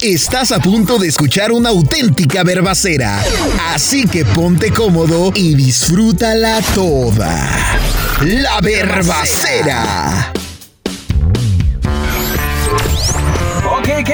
Estás a punto de escuchar una auténtica verbacera, así que ponte cómodo y disfrútala toda. La verbacera.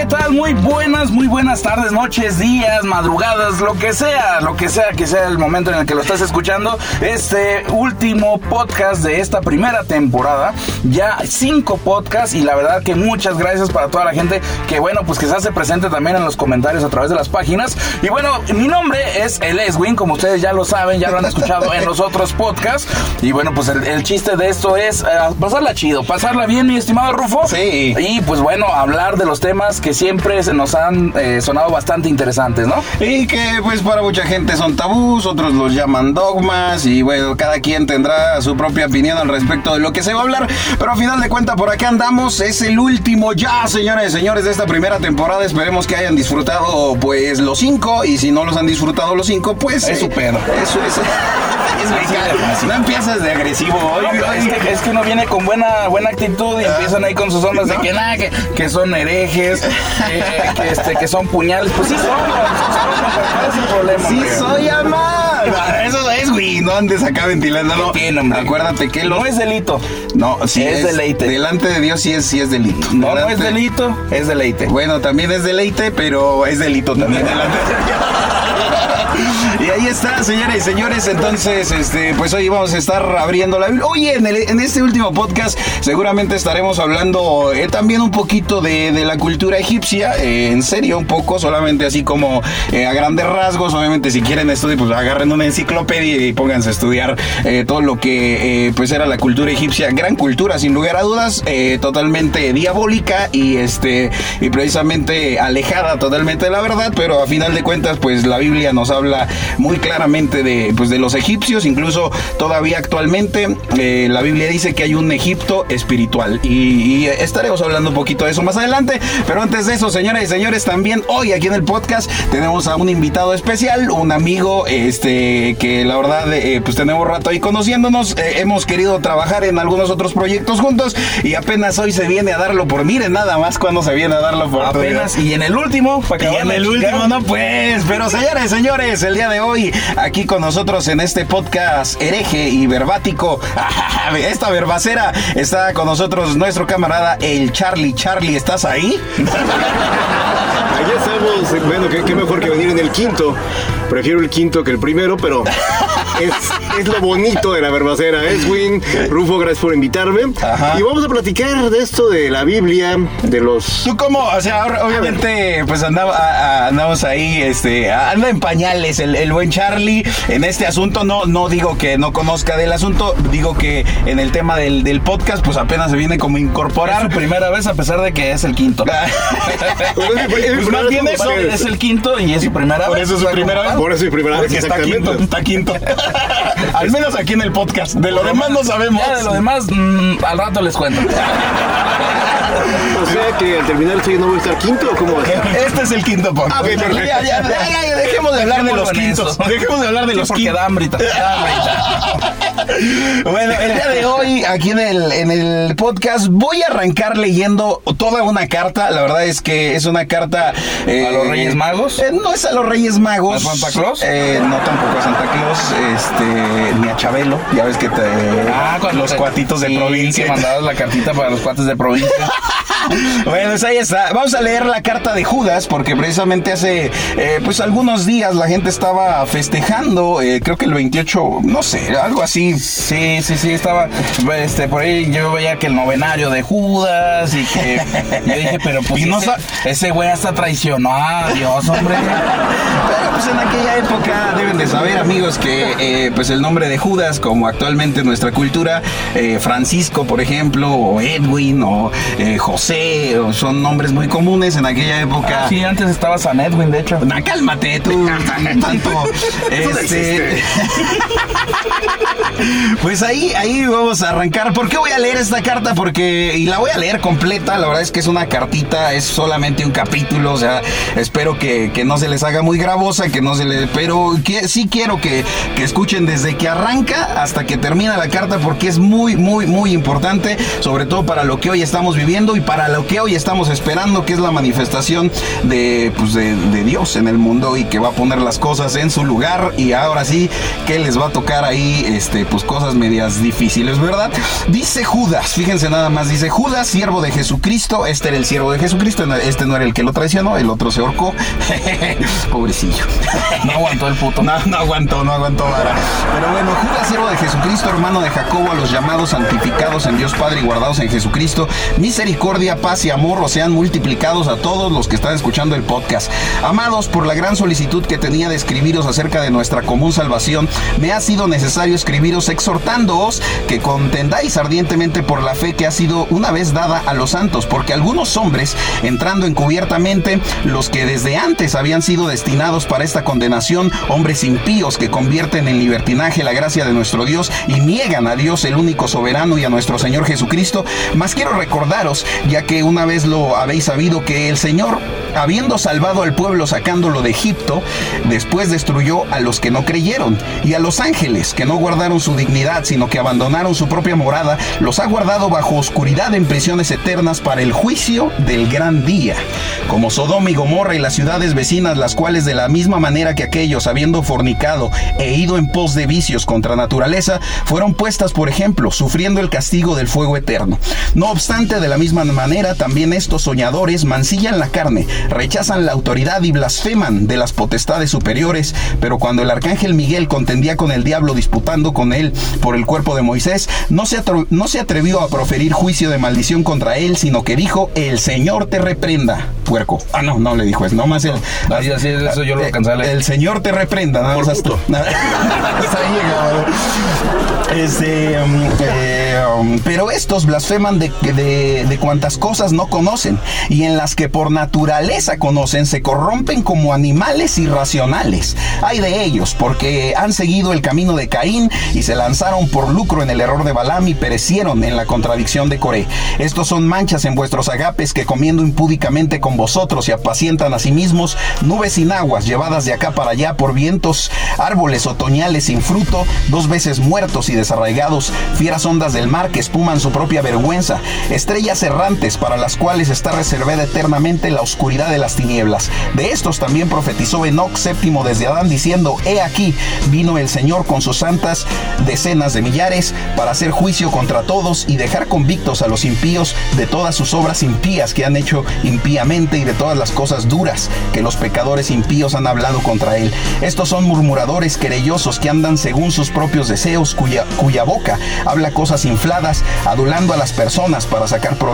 Tal? Muy buenas, muy buenas tardes, noches, días, madrugadas, lo que sea, lo que sea que sea el momento en el que lo estás escuchando. Este último podcast de esta primera temporada. Ya cinco podcasts y la verdad que muchas gracias para toda la gente que, bueno, pues que se hace presente también en los comentarios a través de las páginas. Y bueno, mi nombre es El Eswin, como ustedes ya lo saben, ya lo han escuchado en los otros podcasts. Y bueno, pues el, el chiste de esto es eh, pasarla chido, pasarla bien, mi estimado Rufo. Sí. Y pues bueno, hablar de los temas que siempre se nos han eh, sonado bastante interesantes, ¿no? Y que pues para mucha gente son tabús, otros los llaman dogmas y bueno, cada quien tendrá su propia opinión al respecto de lo que se va a hablar, pero a final de cuentas por acá andamos, es el último ya, señores y señores, de esta primera temporada, esperemos que hayan disfrutado pues los cinco y si no los han disfrutado los cinco, pues... Es su pedo. Eso es... es no empiezas de agresivo hoy. No, es, que, es que uno viene con buena, buena actitud y empiezan ahí con sus ondas de que nada, que, que son herejes, eh, que, este, que son puñales. Pues sí son, ¿cuál es el problema? Sí hombre? soy amar. Eso es, güey. No andes acá ventilándolo. ¿Qué tiene, hombre? Acuérdate que los... No es delito. No, sí Es deleite. Delante de Dios sí es, sí es delito. No, no es delito, es deleite. Bueno, también es deleite, pero es delito también delante de Dios. Y ahí está, señoras y señores. Entonces, este, pues hoy vamos a estar abriendo la Biblia. Oye, en, este último podcast seguramente estaremos hablando eh, también un poquito de, la cultura egipcia. eh, en serio, un poco, solamente así como eh, a grandes rasgos. Obviamente, si quieren estudiar, pues agarren una enciclopedia y pónganse a estudiar todo lo que pues era la cultura egipcia. Gran cultura, sin lugar a dudas, totalmente diabólica y este y precisamente alejada totalmente de la verdad, pero a final de cuentas, pues la Biblia nos habla muy claramente de, pues, de los egipcios, incluso todavía actualmente eh, la Biblia dice que hay un Egipto espiritual. Y, y estaremos hablando un poquito de eso más adelante, pero antes de eso, señoras y señores, también hoy aquí en el podcast tenemos a un invitado especial, un amigo este que la verdad eh, pues tenemos rato ahí conociéndonos, eh, hemos querido trabajar en algunos otros proyectos juntos y apenas hoy se viene a darlo por, miren nada más cuando se viene a darlo por Apenas, y en el último, para y acabar en el último no pues, pero señores señores, el día de hoy aquí con nosotros en este podcast hereje y verbático, esta verbacera está con nosotros nuestro camarada el Charlie. Charlie, ¿estás ahí? Allá estamos, bueno, qué, qué mejor que venir en el quinto. Prefiero el quinto que el primero, pero es, es lo bonito de la verbacera. Edwin, Rufo, gracias por invitarme. Ajá. Y vamos a platicar de esto de la Biblia, de los... ¿Tú cómo? O sea, ahora, obviamente, pues andaba, a- a- andamos ahí, este, anda en pañales el, el buen Charlie en este asunto. No, no digo que no conozca del asunto, digo que en el tema del, del podcast, pues apenas se viene como a Es incorporar. su primera vez a pesar de que es el quinto. Pues bien eso, es el quinto y es su primera Por vez. eso es su primera vez. Por eso es primera vez, Porque está quinto, exactamente. está quinto. Al menos aquí en el podcast. De lo demás no sabemos. Ya de lo demás, mm, al rato les cuento. O sea que al terminar esto yo no voy a estar quinto o cómo va a estar? Este es el quinto podcast. Ah, ok, perfecto. Ya, ya, ya, ya, dejemos de hablar de los quintos. Dejemos de hablar de los porque quintos. hambrita, da hambrita. Bueno, el día de hoy, aquí en el, en el podcast, voy a arrancar leyendo toda una carta. La verdad es que es una carta. eh, ¿A los Reyes Magos? eh, no es a los Reyes Magos. ¿A Santa Claus? Eh, no, tampoco a Santa Claus. Este, ni a Chabelo. Ya ves que te. los te- cuatitos de Ah, sí, provincia. Que mandabas la cartita para los cuates de provincia. Bueno, pues ahí está. Vamos a leer la carta de Judas porque precisamente hace eh, pues algunos días la gente estaba festejando, eh, creo que el 28, no sé, algo así. Sí, sí, sí, estaba este, por ahí yo veía que el novenario de Judas y que yo dije, pero pues Y no ese, güey hasta traicionó a Dios, hombre. Pero pues en aquella época deben de saber amigos que eh, pues el nombre de Judas, como actualmente en nuestra cultura, Francisco por ejemplo, o Edwin, o eh, José, o son nombres muy comunes en aquella época. Sí, antes estaba San Edwin, de hecho. Na, cálmate tú, tan- tanto. Este, pues ahí, ahí vamos a arrancar. ¿Por qué voy a leer esta carta? Porque, y la voy a leer completa, la verdad es que es una cartita, es solamente un capítulo, o sea, espero que, que no se les haga muy gravosa, que no se le. Pero que, sí quiero que, que escuchen desde que arranca hasta que termina la carta, porque es muy, muy, muy importante, sobre todo para lo que hoy estamos viviendo y para lo que hoy estamos esperando, que es la manifestación de, pues de, de Dios en el mundo y que va a poner las cosas en su lugar y ahora sí que les va a tocar ahí este pues cosas medias difíciles, ¿verdad? Dice Judas, fíjense nada más, dice Judas, siervo de Jesucristo, este era el siervo de Jesucristo, este no era el que lo traicionó, el otro se ahorcó. Pobrecillo. No aguantó el puto. No, no aguantó, no aguantó vara. Pero bueno, Judas, siervo de Jesucristo, hermano de Jacobo, a los llamados santificados en Dios Padre y guardados en Jesucristo, misericordia, paz y amor sean multiplicados a todos los que están escuchando el podcast. Amados, por la gran solicitud que tenía de escribiros acerca de nuestra común salvación, me ha sido necesario escribiros exhortándoos que contendáis ardientemente por la fe que ha sido una vez dada a los santos, porque algunos hombres, entrando encubiertamente, los que desde antes habían sido destinados para esta condenación, hombres impíos que convierten en libertinaje la gracia de nuestro Dios y niegan a Dios el único soberano y a nuestro Señor Jesucristo, mas quiero recordaros, ya que una vez lo habéis sabido, que el Señor, habiendo salvado al pueblo sacándolo de Egipto, después destruyó a los que no creyeron y a los ángeles que no guardaron su dignidad, sino que abandonaron su propia morada, los ha guardado bajo oscuridad en prisiones eternas para el juicio del gran día. Como Sodoma y Gomorra y las ciudades vecinas, las cuales de la misma manera que aquellos, habiendo fornicado e ido en pos de vicios contra naturaleza, fueron puestas por ejemplo, sufriendo el castigo del fuego eterno. No obstante, de la misma manera, también estos soñadores mancillan la carne, rechazan la autoridad y blasfeman de las potestades superiores, pero cuando el arcángel Miguel contendía con el diablo disputando con él por el cuerpo de Moisés, no se, no se atrevió a proferir juicio de maldición contra él, sino que dijo, el Señor te reprenda, puerco. Ah, no, no le dijo eso, nomás el... Así, así, eso yo lo alcancé a leer. El Señor te reprenda, nada más hasta- nada- hasta ahí llegaba. Este, um, eh, um, pero estos blasfeman de, de, de cuantas cosas no conocen y en las que por naturaleza conocen se corrompen como animales irracionales. Hay de ellos porque han seguido el camino de Caín y se lanzaron por lucro en el error de Balaam y perecieron en la contradicción de Coré. Estos son manchas en vuestros agapes que comiendo impúdicamente con vosotros y apacientan a sí mismos nubes sin aguas llevadas de acá para allá por vientos, árboles otoñales sin fruto, dos veces muertos y desarraigados, fieras ondas del mar que espuman su propia vergüenza, estrellas errantes para las cuales está reservada eternamente la oscuridad de las tinieblas. De estos también profetizó Enoch séptimo desde Adán diciendo, he aquí, vino el Señor con sus santas decenas de millares para hacer juicio contra todos y dejar convictos a los impíos de todas sus obras impías que han hecho impíamente y de todas las cosas duras que los pecadores impíos han hablado contra él. Estos son murmuradores querellosos que andan según sus propios deseos, cuya, cuya boca habla cosas infladas, adulando a las personas para sacar provecho.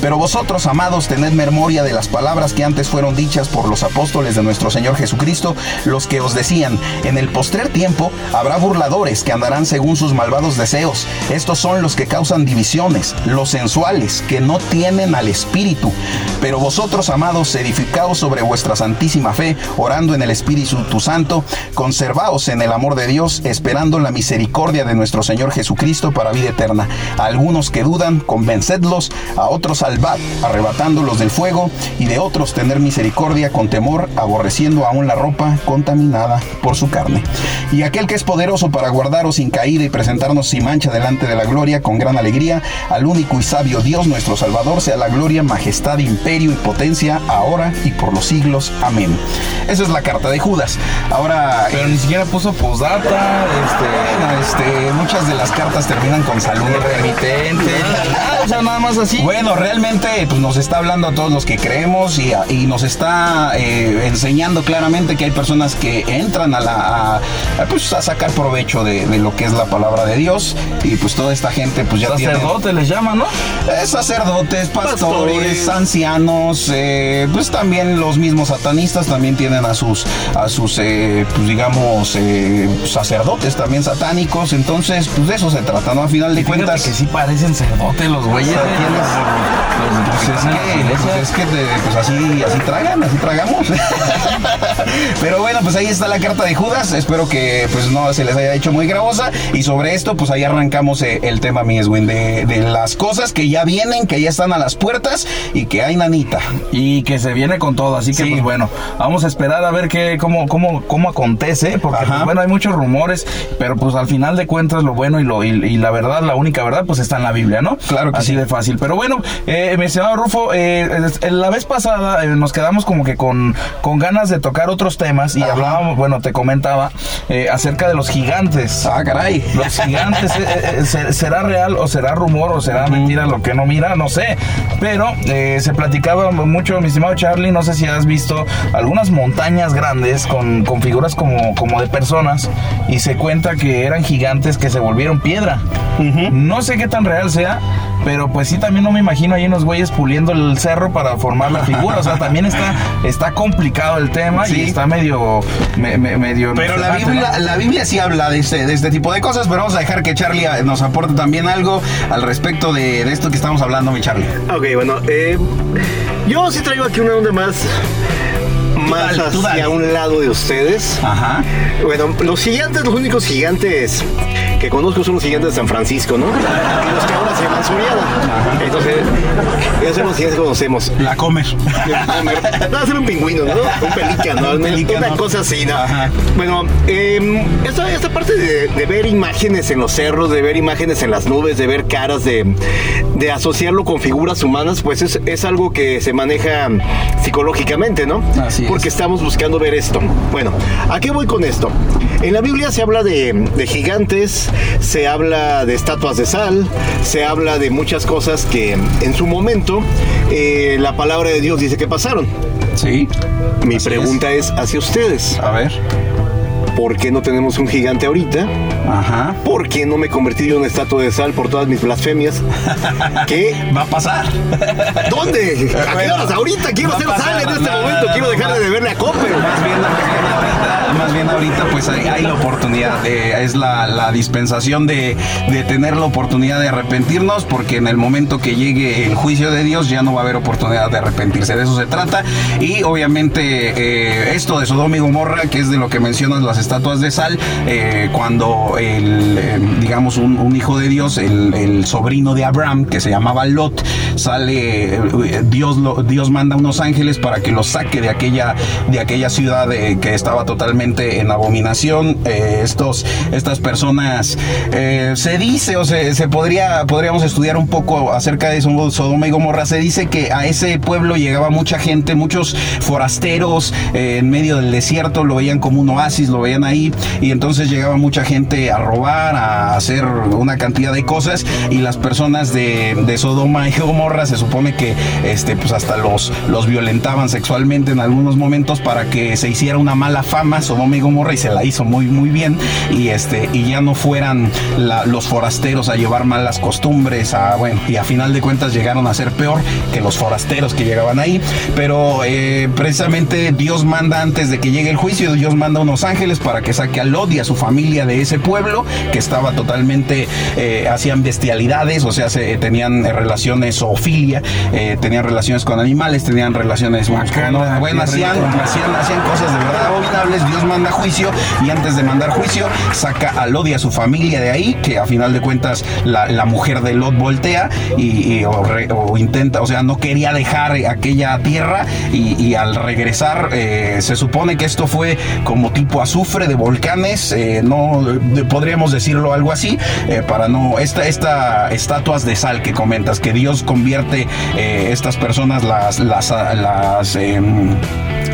Pero vosotros, amados, tened memoria de las palabras que antes fueron dichas por los apóstoles de nuestro Señor Jesucristo, los que os decían, en el postrer tiempo habrá burladores que andarán según sus malvados deseos. Estos son los que causan divisiones, los sensuales, que no tienen al Espíritu. Pero vosotros, amados, edificaos sobre vuestra santísima fe, orando en el Espíritu Santo, conservaos en el amor de Dios, esperando la misericordia de nuestro Señor Jesucristo para vida eterna. Algunos que dudan, convencedlos, a otros salvad, arrebatándolos del fuego, y de otros tener misericordia con temor, aborreciendo aún la ropa contaminada por su carne. Y aquel que es poderoso para guardaros sin caída y presentarnos sin mancha delante de la gloria con gran alegría, al único y sabio Dios nuestro Salvador, sea la gloria, majestad, imperio y potencia, ahora y por los siglos. Amén. Esa es la carta de Judas. Ahora, Pero ni siquiera puso postdata, este. bueno, este, muchas de las cartas terminan con salud. remitente. Ah, o sea, nada más así. Bueno, realmente pues, nos está hablando a todos los que creemos y, a- y nos está eh, enseñando claramente que hay personas que entran a, la, a, a, pues, a sacar provecho de, de lo que es la palabra de Dios y pues toda esta gente pues ya tiene... Sacerdote les llama, ¿no? Eh, sacerdotes, pastores, Pastores. ancianos, eh, pues también los mismos satanistas también tienen a sus, a sus, eh, pues digamos, eh, sacerdotes también satánicos. Entonces, pues de eso se trata, ¿no? A final de cuentas. que sí parecen sacerdotes los güeyes. Pues es que, pues es que te- pues así, así tragan, así tragamos. Pero bueno, pues ahí está la carta de Judas. Espero que pues no se les haya hecho muy gravosa. Y sobre esto, pues ahí arrancamos eh, el tema, mi Eswin, de, de las cosas que ya vienen, que ya están a las puertas y que hay nanita. Y que se viene con todo, así que Sí. pues bueno, vamos a esperar a ver qué, cómo, cómo, cómo acontece, porque pues, bueno, hay muchos rumores, pero pues al final de cuentas lo bueno y lo y, y la verdad, la única verdad, pues está en la Biblia, ¿no? Claro que así sí. de fácil. Pero Pero bueno, eh, mi estimado Rufo, eh, la vez pasada eh, nos quedamos como que con, con ganas de tocar otros temas y hablábamos, bueno, te comentaba eh, acerca de los gigantes. Ah, caray. Los gigantes, eh, se- ¿será real o será rumor o será mentira lo que no mira? No sé. Pero se platicaba mucho, mi estimado Charlie, no sé si has visto algunas montañas grandes con, con figuras como, como de personas y se cuenta que eran gigantes que se volvieron piedra. No sé qué tan real sea. Pero pues sí, también no me imagino ahí unos güeyes puliendo el cerro para formar la figura. O sea, también está, está complicado el tema y Sí. está medio... me- me- medio Pero la Biblia, ¿no? la Biblia sí habla de este, de este tipo de cosas, pero vamos a dejar que Charlie eh, nos aporte también algo al respecto de, de esto que estamos hablando, mi Charlie. Ok, bueno, eh, yo sí traigo aquí una onda más, más dale, hacia un lado de ustedes. Ajá. Bueno, los gigantes, los únicos gigantes que conozco son los gigantes de San Francisco, ¿no? Y los que ahora se llaman Soriana. Entonces, esos son los gigantes que conocemos. La comer. No, hacer un pingüino, ¿no? Un pelícano, Un pelícano. una cosa así, ¿no? Ajá. Bueno, eh, esta, esta parte de, de ver imágenes en los cerros, de ver imágenes en las nubes, de ver caras, de, de asociarlo con figuras humanas, pues es, es algo que se maneja psicológicamente, ¿no? Así es. Porque estamos buscando ver esto. Bueno, ¿a qué voy con esto? En la Biblia se habla de, de gigantes, se habla de estatuas de sal, se habla de muchas cosas que en su momento eh, la palabra de Dios dice que pasaron. Sí. Mi pregunta es. hacia ustedes. A ver. ¿Por qué no tenemos un gigante ahorita? Ajá. ¿Por qué no me convertí en una estatua de sal por todas mis blasfemias? ¿Qué? Va a pasar. ¿Dónde? ¿A qué horas? Ahorita quiero hacer sal en este momento. Quiero dejar de deberle a Copper. Más bien, ahorita, más bien ahorita, pues hay, hay la oportunidad, eh, es la, la dispensación de, de tener la oportunidad de arrepentirnos, porque en el momento que llegue el juicio de Dios ya no va a haber oportunidad de arrepentirse, de eso se trata. Y obviamente eh, esto de Sodoma y Gomorra, que es de lo que mencionas las estatuas de sal, eh, cuando el, eh, digamos, un, hijo de Dios, el, sobrino de Abraham, que se llamaba Lot, sale, eh, Dios, lo- Dios manda unos ángeles para que los saque de aquella, de aquella ciudad que estaba totalmente en abominación. Estos, estas personas, se dice, o se, se podría, podríamos estudiar un poco acerca de Sodoma y Gomorra, se dice que a ese pueblo llegaba mucha gente, muchos forasteros en medio del desierto, lo veían como un oasis, lo veían ahí, y entonces llegaba mucha gente a robar, a hacer una cantidad de cosas, y las personas de, de Sodoma y Gomorra se supone que este, pues hasta los, los violentaban sexualmente en algunos momentos para que se hiciera una mala fama Sodoma y Gomorra y se la hizo muy muy bien. Y este y ya no fueran la- los forasteros a llevar malas costumbres a bueno y a final de cuentas llegaron a ser peor que los forasteros que llegaban ahí. Pero eh, precisamente Dios manda antes de que llegue el juicio Dios manda unos ángeles para que saque a Lot y a su familia de ese pueblo que estaba totalmente eh, hacían bestialidades o sea se, tenían eh, relaciones zoofilia eh, tenían relaciones con animales tenían relaciones Guacala, bueno hacían, hacían, hacían cosas de verdad abominables, Dios manda juicio y antes de mandar juicio saca a Lot y a su familia de ahí, que a final de cuentas la, la mujer de Lot voltea y, y- o, re- o intenta, o sea, no quería dejar aquella tierra y, y al regresar eh, se supone que esto fue como tipo azufre de volcanes, eh, no podríamos decirlo algo así, eh, para no, esta, esta estatuas de sal que comentas, que Dios convierte eh, estas personas, las, las, las em,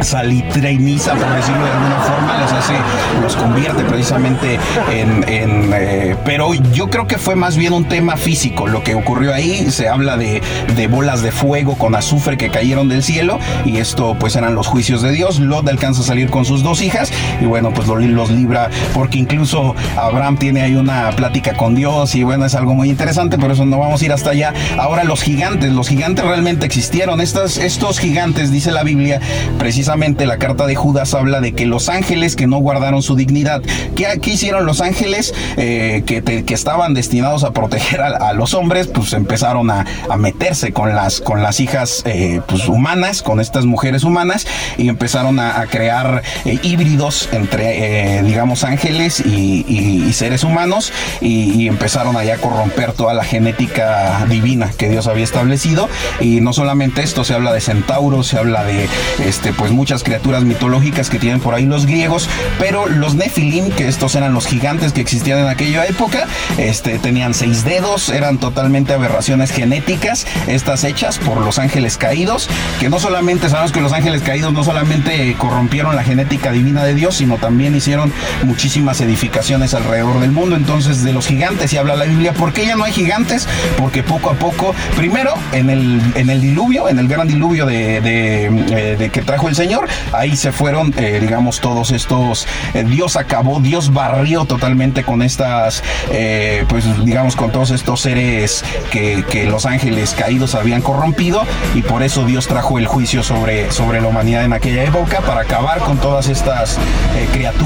salitreniza, por decirlo de alguna forma, los hace, los convierte precisamente en, en, eh, pero yo creo que fue más bien un tema físico lo que ocurrió ahí, se habla de, de bolas de fuego con azufre que cayeron del cielo y esto pues eran los juicios de Dios, Lot alcanza a salir con sus dos hijas y bueno pues los, libra porque incluso Abraham tiene ahí una plática con Dios y bueno es algo muy interesante, pero eso no vamos a ir hasta allá. Ahora los gigantes, los gigantes realmente existieron, Estas, estos gigantes dice la Biblia precisamente la carta de Judas habla de que los ángeles que no guardaron su dignidad, ¿qué, qué hicieron los ángeles eh, que, que estaban destinados a proteger a, los hombres? Pues empezaron a, a meterse con las, con las hijas eh, pues, humanas, con estas mujeres humanas, y empezaron a, a crear eh, híbridos entre, eh, digamos, ángeles y, seres humanos, y, y empezaron allá a corromper toda la genética divina que Dios había establecido, y no solamente esto, se habla de centauros, se habla de este, pues muchas criaturas mitológicas que tienen por ahí los griegos, pero los Nefilim, que estos eran los gigantes que existían en aquella época, este, tenían seis dedos, eran totalmente aberraciones genéticas, estas hechas por los ángeles caídos, que no solamente sabemos que los ángeles caídos no solamente corrompieron la genética divina de Dios, sino también hicieron muchísimas edificaciones alrededor del mundo. Entonces, de los gigantes, y habla la Biblia, ¿por qué ya no hay gigantes? Porque poco a poco, primero, en el, en el diluvio, en el gran diluvio de, eh, que trajo el Señor, ahí se fueron, eh, digamos, todos estos, eh, Dios acabó, Dios barrió totalmente con estas, pues digamos, con todos estos seres que, los ángeles caídos habían corrompido, y por eso Dios trajo el juicio sobre, sobre la humanidad en aquella época, para acabar con todas estas criaturas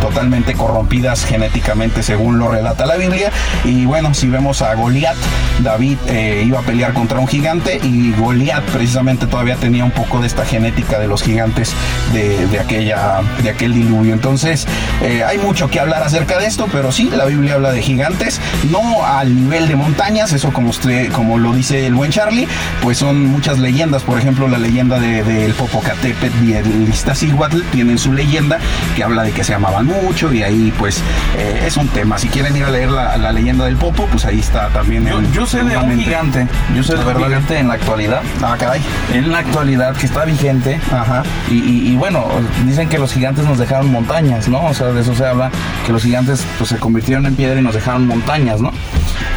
totalmente corrompidas genéticamente, según lo relata la Biblia. Y bueno, si vemos a Goliat, David iba a pelear contra un gigante y Goliat precisamente todavía tenía un poco de esta genética de los gigantes de, aquella, de aquel diluvio. Entonces, eh, hay mucho que hablar acerca de esto, pero sí, la Biblia habla de gigantes, no al nivel de montañas, eso como usted, como lo dice el buen Charlie, pues son muchas leyendas, por ejemplo, la leyenda del de, Popocatépetl y el Iztaccíhuatl tienen su leyenda que habla de que se amaban mucho y ahí pues eh, es un tema. Si quieren ir a leer la, leyenda del Popo, pues ahí está también. Yo, sé de un gigante, yo sé de un gigante en la actualidad. Ah, caray. En la actualidad que está vigente. Ajá. Y, bueno, dicen que los gigantes nos dejaron montañas, ¿no? O sea, de eso se habla, que los gigantes pues se convirtieron en piedra y nos dejaron montañas, ¿no?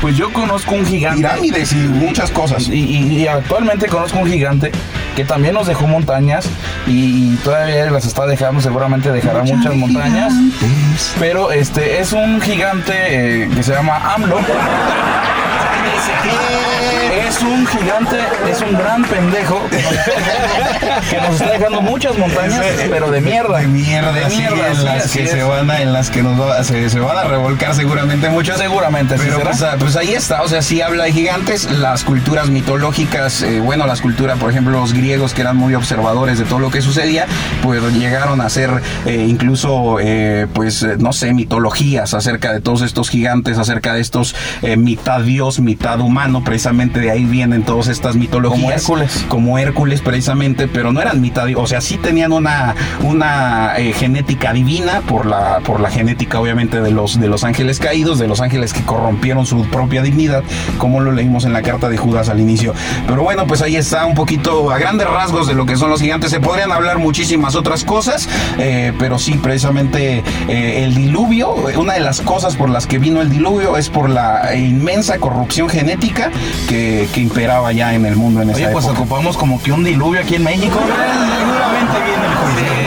Pues yo conozco un gigante. Pirámides y muchas cosas. Y, actualmente conozco un gigante que también nos dejó montañas y, todavía las está dejando, seguramente dejará muchas montañas. Pero este es un gigante eh, que se llama AMLO. es un gigante, es un gran pendejo que nos está dejando muchas montañas, pero de mierda. De mierda, de mierda. en las que se van a, en las que nos se, van a revolcar seguramente muchas. Seguramente, pero pues, ah, pues, ahí está, o sea, sí habla de gigantes, las culturas mitológicas, eh, bueno, las culturas, por ejemplo, los griegos que eran muy observadores de todo lo que sucedía, pues llegaron a hacer eh, incluso, eh, pues, no sé, mitologías acerca de todos estos gigantes, acerca de estos mitad dios, mitad humano, precisamente de ahí vienen todas estas mitologías. Como Hércules. Como Hércules, precisamente, pero no eran mitad, o sea, sí tenían una, una eh, genética divina por la, por la genética, obviamente, de los, de los ángeles caídos, de los ángeles que corrompieron su propia dignidad, como lo leímos en la carta de Judas al inicio. Pero bueno, pues ahí está un poquito a grandes rasgos de lo que son los gigantes. Se podrían hablar muchísimas otras cosas, eh, pero sí, precisamente eh, el diluvio, una de las cosas por las que vino el diluvio es por la inmensa corrupción genética que, que imperaba ya en el mundo en esa Oye, pues ocupamos como que un diluvio aquí en México. Seguramente viene el juicio.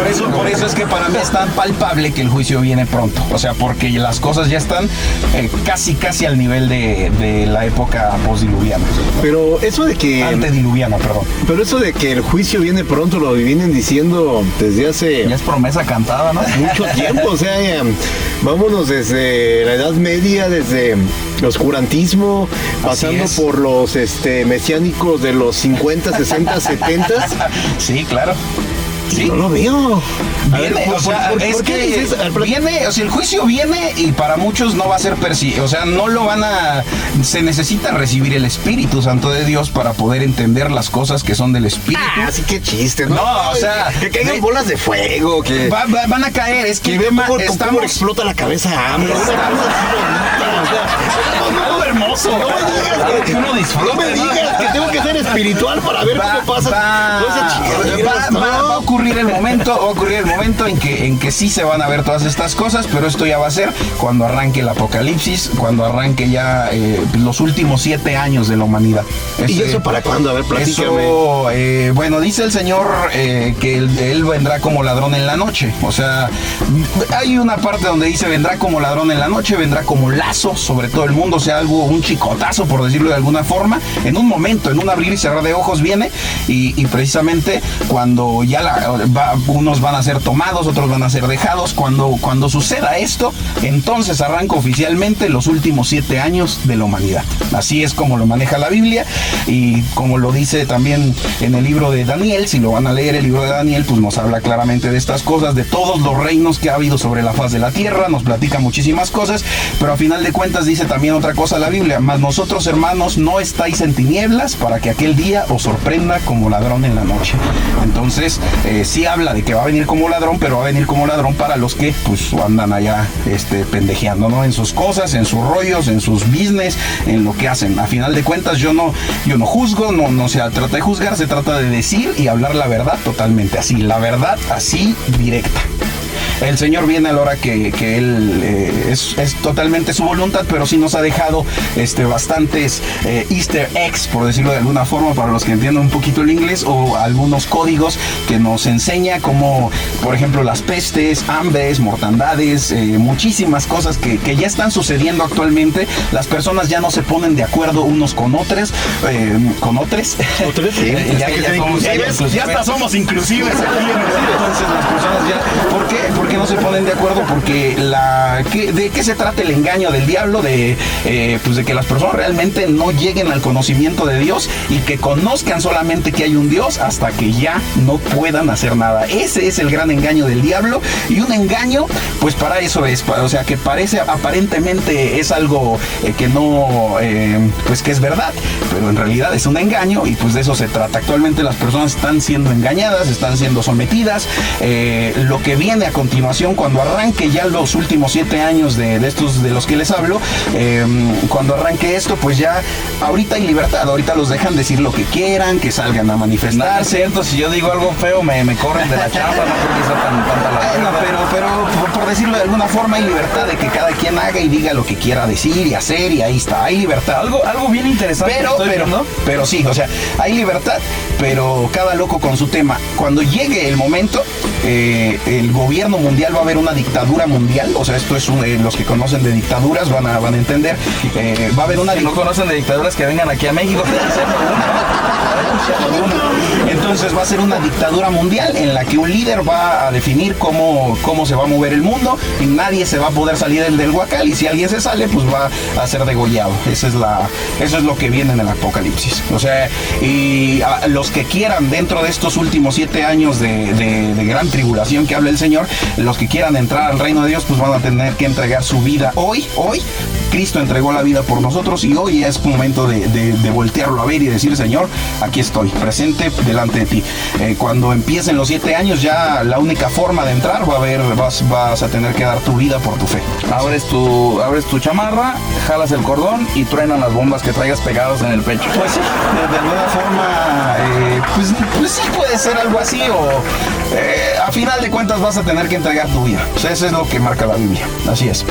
Por, eso, por eso es que para mí es tan palpable que el juicio viene pronto. O sea, porque las cosas ya están eh, casi, casi al nivel de, de la época postdiluviana. Pero eso de que. Antediluviana, perdón. Pero eso de que el juicio viene pronto lo vienen diciendo desde hace. Ya es promesa cantada, ¿no? Mucho tiempo. o sea, vámonos desde la Edad Media, desde el oscurantismo, pasando por los este, mesiánicos de los 50, 60, 70. Sí, claro. Sí. No lo veo. Viene, o sea, es que viene, o sea, el juicio viene y para muchos no va a ser percibido, o sea, no lo van a, se necesita recibir el Espíritu Santo de Dios para poder entender las cosas que son del Espíritu. Ah, así que chiste, ¿no? No, o sea, que caigan bolas de fuego, que van a caer, es que, que estamos... explota la cabeza a AMLO. No me digas que uno disfruta. No me digas que tengo que ser espiritual para ver cómo pasa. Va, a ocurrir el momento, va a ocurrir el momento en que, en que sí se van a ver todas estas cosas, pero esto ya va a ser cuando arranque el apocalipsis, cuando arranque ya eh, los últimos siete años de la humanidad. ¿Y eso para cuándo? A ver, platícame. Eso, eh, bueno, dice el Señor eh, que él, él, vendrá como ladrón en la noche. O sea, hay una parte donde dice vendrá como ladrón en la noche, vendrá como lazo sobre todo el mundo, o sea, algo, un chicotazo, por decirlo de alguna forma. En un momento, en un abrir y cerrar de ojos viene y, precisamente cuando ya unos van a ser tomados, otros van a ser dejados. Cuando, cuando suceda esto, entonces arranca oficialmente los últimos siete años de la humanidad. Así es como lo maneja la Biblia y como lo dice también en el libro de Daniel, si lo van a leer el libro de Daniel, pues nos habla claramente de estas cosas, de todos los reinos que ha habido sobre la faz de la tierra, nos platica muchísimas cosas, pero a final de cuentas dice también otra cosa la Biblia, mas nosotros hermanos no estáis en tinieblas para que aquel día os sorprenda como ladrón en la noche. Entonces, eh, sí habla de que va a venir como ladrón, pero va a venir como ladrón para los que pues andan allá este, pendejeando, ¿no? En sus cosas, en sus rollos, en sus business, en lo que hacen. A final de cuentas, yo no, yo no juzgo, no, no se trata de juzgar, se trata de decir y hablar la verdad totalmente así, la verdad así directa. El Señor viene a la hora que, que Él eh, es, es totalmente su voluntad, pero sí nos ha dejado este, bastantes eh, easter eggs, por decirlo de alguna forma, para los que entiendan un poquito el inglés, o algunos códigos que nos enseña como, por ejemplo, las pestes, hambres, mortandades, eh, muchísimas cosas que, que ya están sucediendo actualmente. Las personas ya no se ponen de acuerdo unos con otros, con otros. Sí, ya, ya somos- ya- inclusivos. ya hasta somos inclusives aquí. Entonces las personas ya. ¿Por qué? ¿Por qué no se ponen de acuerdo? Porque la. ¿qué- ¿De qué se trata el engaño del diablo? De, eh, pues de que las personas realmente no lleguen al conocimiento de Dios y que conozcan solamente que hay un Dios hasta que ya no puedan hacer nada. Ese es el gran engaño del diablo. Y un engaño, pues para eso es. pa- O sea, que parece aparentemente es algo eh, que no. eh, pues que es verdad. Pero en realidad es un engaño y pues de eso se trata. Actualmente las personas están siendo engañadas, están siendo sometidas. Eh, lo que viene a continuación, cuando arranque ya los últimos siete años de, de estos de los que les hablo, eh, cuando arranque esto, pues ya ahorita hay libertad. Ahorita los dejan decir lo que quieran, que salgan a es manifestarse. cierto, si yo digo algo feo me, me corren de la chamba, no creo que sea tan tanta la Bueno, pero, pero por, por decirlo de alguna forma, hay libertad de que cada quien haga y diga lo que quiera decir y hacer, y ahí está, hay libertad. Algo, algo bien interesante Pero, estoy pero, viendo. pero sí, o sea, hay libertad, pero cada loco con su tema. Cuando llegue el momento, eh, el gobierno mundial va a haber una dictadura mundial, o sea, esto es un- eh, los que conocen de dictaduras van a, van a entender, eh, va a haber una Si no conocen de dictaduras que vengan aquí a México. Entonces va a ser una dictadura mundial en la que un líder va a definir cómo, cómo se va a mover el mundo y nadie se va a poder salir del, del huacal y si alguien se sale pues va a ser degollado. Esa es la, eso es lo que viene en el apocalipsis. O sea, y a los que quieran dentro de estos últimos siete años de, de- de gran tribulación que habla el Señor, los que quieran entrar al reino de Dios pues van a tener que entregar su vida hoy, hoy. Cristo entregó la vida por nosotros y hoy es momento de, de- de voltearlo a ver y decir, Señor, aquí estoy, presente delante de ti. Eh, cuando empiecen los siete años, ya la única forma de entrar va a haber, vas, vas a tener que dar tu vida por tu fe. Abres tu, abres tu chamarra, jalas el cordón y truenan las bombas que traigas pegadas en el pecho. Pues sí, de, de alguna forma, eh, pues, pues sí puede ser algo así o eh, a final de cuentas vas a tener que entregar tu vida. Sea, eso es lo que marca la Biblia. Así es.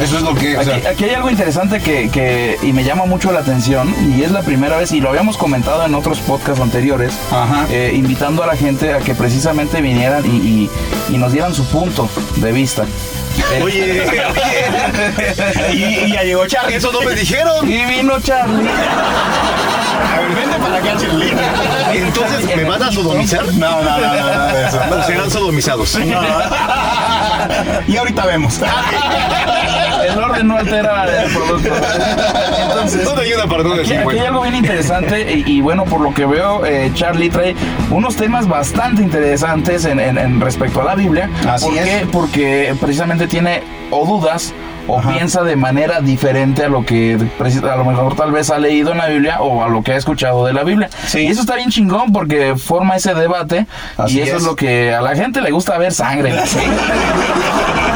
Eso es lo que... o sea, Aquí, aquí hay algo interesante que, que- y me llama mucho la atención y es la primera vez y lo habíamos comentado en otros podcasts anteriores, Ajá. eh, invitando a la gente a que precisamente vinieran y, y- y nos dieran su punto de vista. Eh, Oye, y, y ya llegó Charlie. eso no me dijeron. y vino Charlie. A ver, vente para acá, Charlie. Entonces, ¿me van a sodomizar? No, no, no, no, nada de eso. No, serán sodomizados. Y ahorita vemos. El orden no altera el producto. Entonces, No te ayuda para no Aquí, aquí hay algo bien interesante y, y bueno, por lo que veo, eh, Charlie trae unos temas bastante interesantes en, en- en respecto a la Biblia. Así ¿Por es. qué? Porque precisamente tiene o dudas o Ajá. piensa de manera diferente a lo que a lo mejor tal vez ha leído en la Biblia o a lo que ha escuchado de la Biblia. Sí. Y eso está bien chingón porque forma ese debate Así y eso es. es. lo que a la gente le gusta ver sangre. No,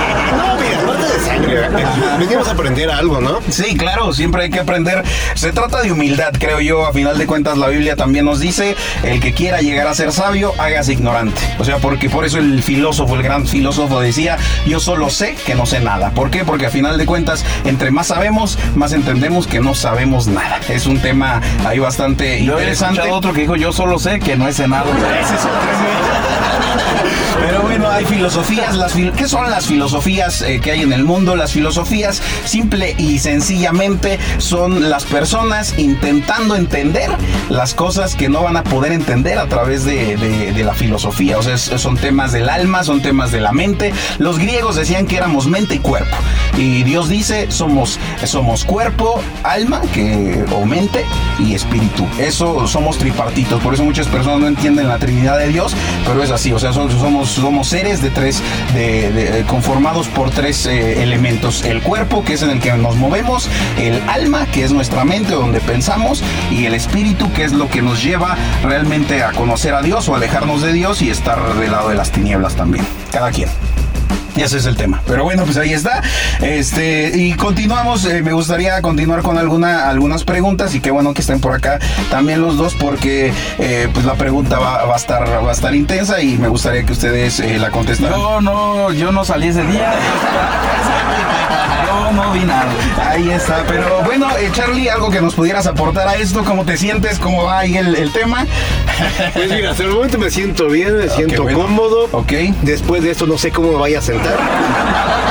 venimos a aprender algo, ¿no? Sí, claro, siempre hay que aprender. Se trata de humildad, creo yo. A final de cuentas, la Biblia también nos dice: el que quiera llegar a ser sabio, hágase ignorante. O sea, porque por eso el filósofo, el gran filósofo, decía: Yo solo sé que no sé nada. ¿Por qué? Porque a final de cuentas, entre más sabemos, más entendemos que no sabemos nada. Es un tema ahí bastante Yo he interesante. escuchado otro que dijo, yo solo sé que no he cenado. Ese es otro. Pero bueno, hay filosofías. Las fil- ¿Qué son las filosofías eh, que hay en el mundo? Las filosofías, simple y sencillamente, son las personas intentando entender las cosas que no van a poder entender a través de, la filosofía. O sea, son temas del alma, son temas de la mente. Los griegos decían que éramos mente y cuerpo. Y Dios dice, somos, somos cuerpo, alma que, o mente y espíritu. Eso somos tripartitos. Por eso muchas personas no entienden la Trinidad de Dios, pero es así. O sea, somos, somos seres de tres, de, de- conformados por tres eh, elementos. El cuerpo, que es en el que nos movemos, el alma, que es nuestra mente, donde pensamos, y el espíritu, que es lo que nos lleva realmente a conocer a Dios o alejarnos de Dios y estar del lado de las tinieblas también. Cada quien. Y ese es el tema. Pero bueno, pues ahí está. Este, y continuamos. eh, me gustaría continuar con alguna, algunas preguntas. Y qué bueno que estén por acá también los dos, porque eh, pues la pregunta va, va a estar, va a estar intensa y me gustaría que ustedes eh, la contestaran. Yo no, yo no salí ese día. Yo no vi nada. Ahí está. Pero bueno, eh, Charlie, algo que nos pudieras aportar a esto, ¿cómo te sientes? ¿Cómo va ahí el, el tema? Pues mira, hasta el momento me siento bien, me siento bueno. cómodo. Ok. Después de esto no sé cómo me vaya a that.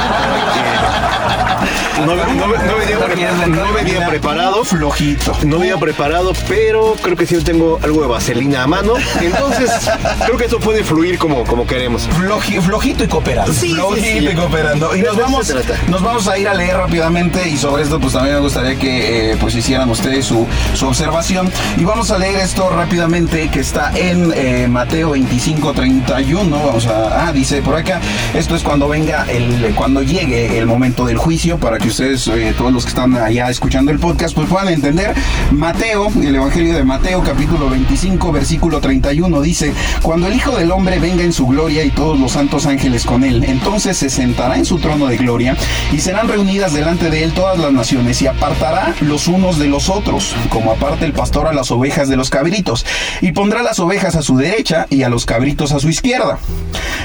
No, no- no venía, pre- no venía preparado. Flojito. No venía preparado, pero creo que sí tengo algo de vaselina a mano. Entonces, creo que esto puede fluir como, como queremos. Floji- flojito y cooperando. Sí, sí, flojito sí. y cooperando. Y nos eso vamos, nos vamos a ir a leer rápidamente y sobre esto pues también me gustaría que eh, pues hicieran ustedes su, su observación. Y vamos a leer esto rápidamente que está en eh, Mateo 25, 31. Vamos a, ah, dice por acá, esto es cuando venga el, cuando llegue el momento del juicio para que ustedes, eh, todos los que están allá escuchando el podcast, pues puedan entender. Mateo, el Evangelio de Mateo, capítulo 25, versículo 31, dice, cuando el Hijo del Hombre venga en su gloria y todos los santos ángeles con él, entonces se sentará en su trono de gloria y serán reunidas delante de él todas las naciones y apartará los unos de los otros, como aparta el pastor a las ovejas de los cabritos, y pondrá las ovejas a su derecha y a los cabritos a su izquierda.